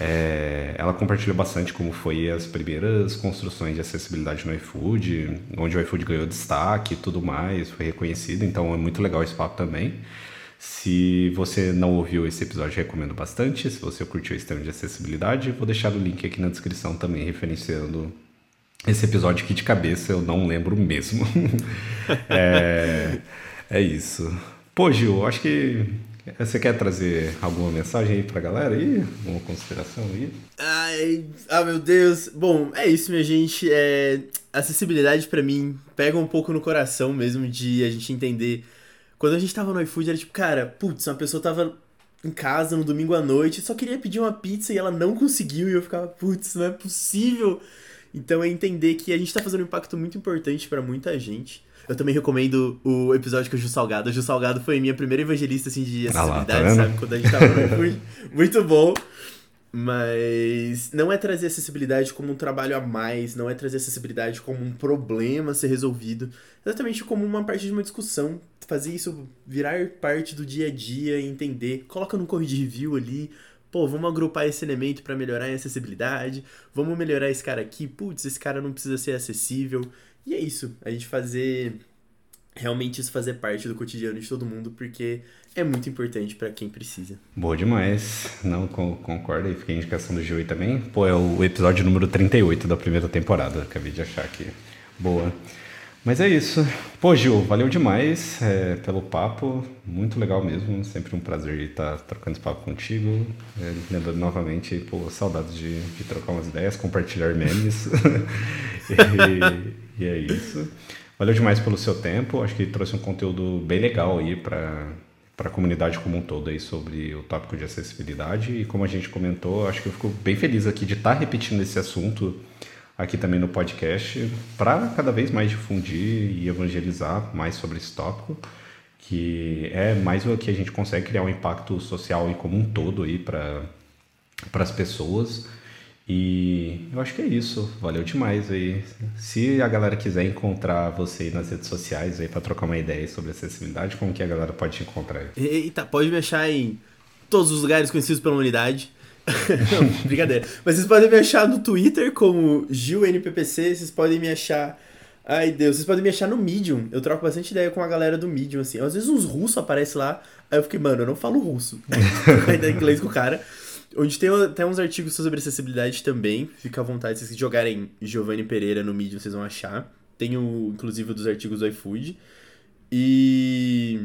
é, ela compartilhou bastante como foi as primeiras construções de acessibilidade no iFood, onde o iFood ganhou destaque e tudo mais, foi reconhecido, então é muito legal esse papo também. Se você não ouviu esse episódio, recomendo bastante. Se você curtiu esse tema de acessibilidade, vou deixar o link aqui na descrição também, referenciando esse episódio aqui de cabeça, eu não lembro mesmo. é, é isso. Pô, Gil, acho que você quer trazer alguma mensagem aí pra galera aí? Alguma consideração aí? Ai, ah, meu Deus. Bom, é isso, minha gente. É, acessibilidade para mim pega um pouco no coração mesmo de a gente entender. Quando a gente tava no iFood, era tipo, cara, putz, uma pessoa tava em casa no domingo à noite, só queria pedir uma pizza e ela não conseguiu, e eu ficava, putz, não é possível. Então é entender que a gente tá fazendo um impacto muito importante para muita gente. Eu também recomendo o episódio com o Ju Salgado. O Ju Salgado foi minha primeira evangelista assim, de acessibilidade, ah lá, tá sabe? Quando a gente tava no iFood. Muito bom. Mas não é trazer acessibilidade como um trabalho a mais, não é trazer acessibilidade como um problema a ser resolvido, exatamente como uma parte de uma discussão, fazer isso virar parte do dia a dia entender. Coloca no corre de review ali, pô, vamos agrupar esse elemento para melhorar a acessibilidade, vamos melhorar esse cara aqui, putz, esse cara não precisa ser acessível. E é isso, a gente fazer realmente isso fazer parte do cotidiano de todo mundo, porque é muito importante para quem precisa. Boa demais. Não, concordo aí, fiquei a indicação do aí também. Pô, é o episódio número 38 da primeira temporada, acabei de achar aqui. Boa. Mas é isso. Pô, Gil, valeu demais é, pelo papo. Muito legal mesmo. Sempre um prazer estar trocando esse papo contigo. É, lembrando novamente, pô, saudades de, de trocar umas ideias, compartilhar memes. e, e é isso. Valeu demais pelo seu tempo. Acho que trouxe um conteúdo bem legal aí para para a comunidade como um todo aí sobre o tópico de acessibilidade e como a gente comentou, acho que eu fico bem feliz aqui de estar repetindo esse assunto aqui também no podcast para cada vez mais difundir e evangelizar mais sobre esse tópico, que é mais o que a gente consegue criar um impacto social e como um todo aí para as pessoas e eu acho que é isso. Valeu demais aí. Se a galera quiser encontrar você nas redes sociais aí para trocar uma ideia sobre acessibilidade, como que a galera pode te encontrar? Eita, pode me achar em todos os lugares conhecidos pela humanidade. Brincadeira. Mas vocês podem me achar no Twitter como GilNPPC, vocês podem me achar. Ai Deus, vocês podem me achar no Medium. Eu troco bastante ideia com a galera do Medium, assim. Às vezes uns russos aparecem lá, aí eu fiquei, mano, eu não falo russo. Ainda inglês com o cara. Onde tem até uns artigos sobre acessibilidade também. Fica à vontade, se vocês jogarem Giovanni Pereira no Medium, vocês vão achar. Tem o, inclusive, dos artigos do iFood. E.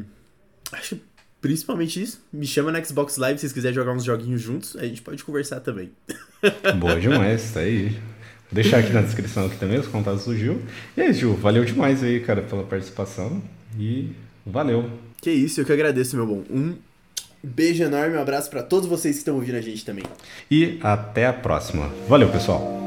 Acho principalmente isso. Me chama na Xbox Live se vocês quiserem jogar uns joguinhos juntos. A gente pode conversar também. Boa demais, tá aí. Vou deixar aqui na descrição aqui também os contatos do Gil. E aí, Gil, valeu demais aí, cara, pela participação. E valeu. Que isso, eu que agradeço, meu bom. Um beijo enorme, um abraço para todos vocês que estão ouvindo a gente também. E até a próxima. Valeu, pessoal.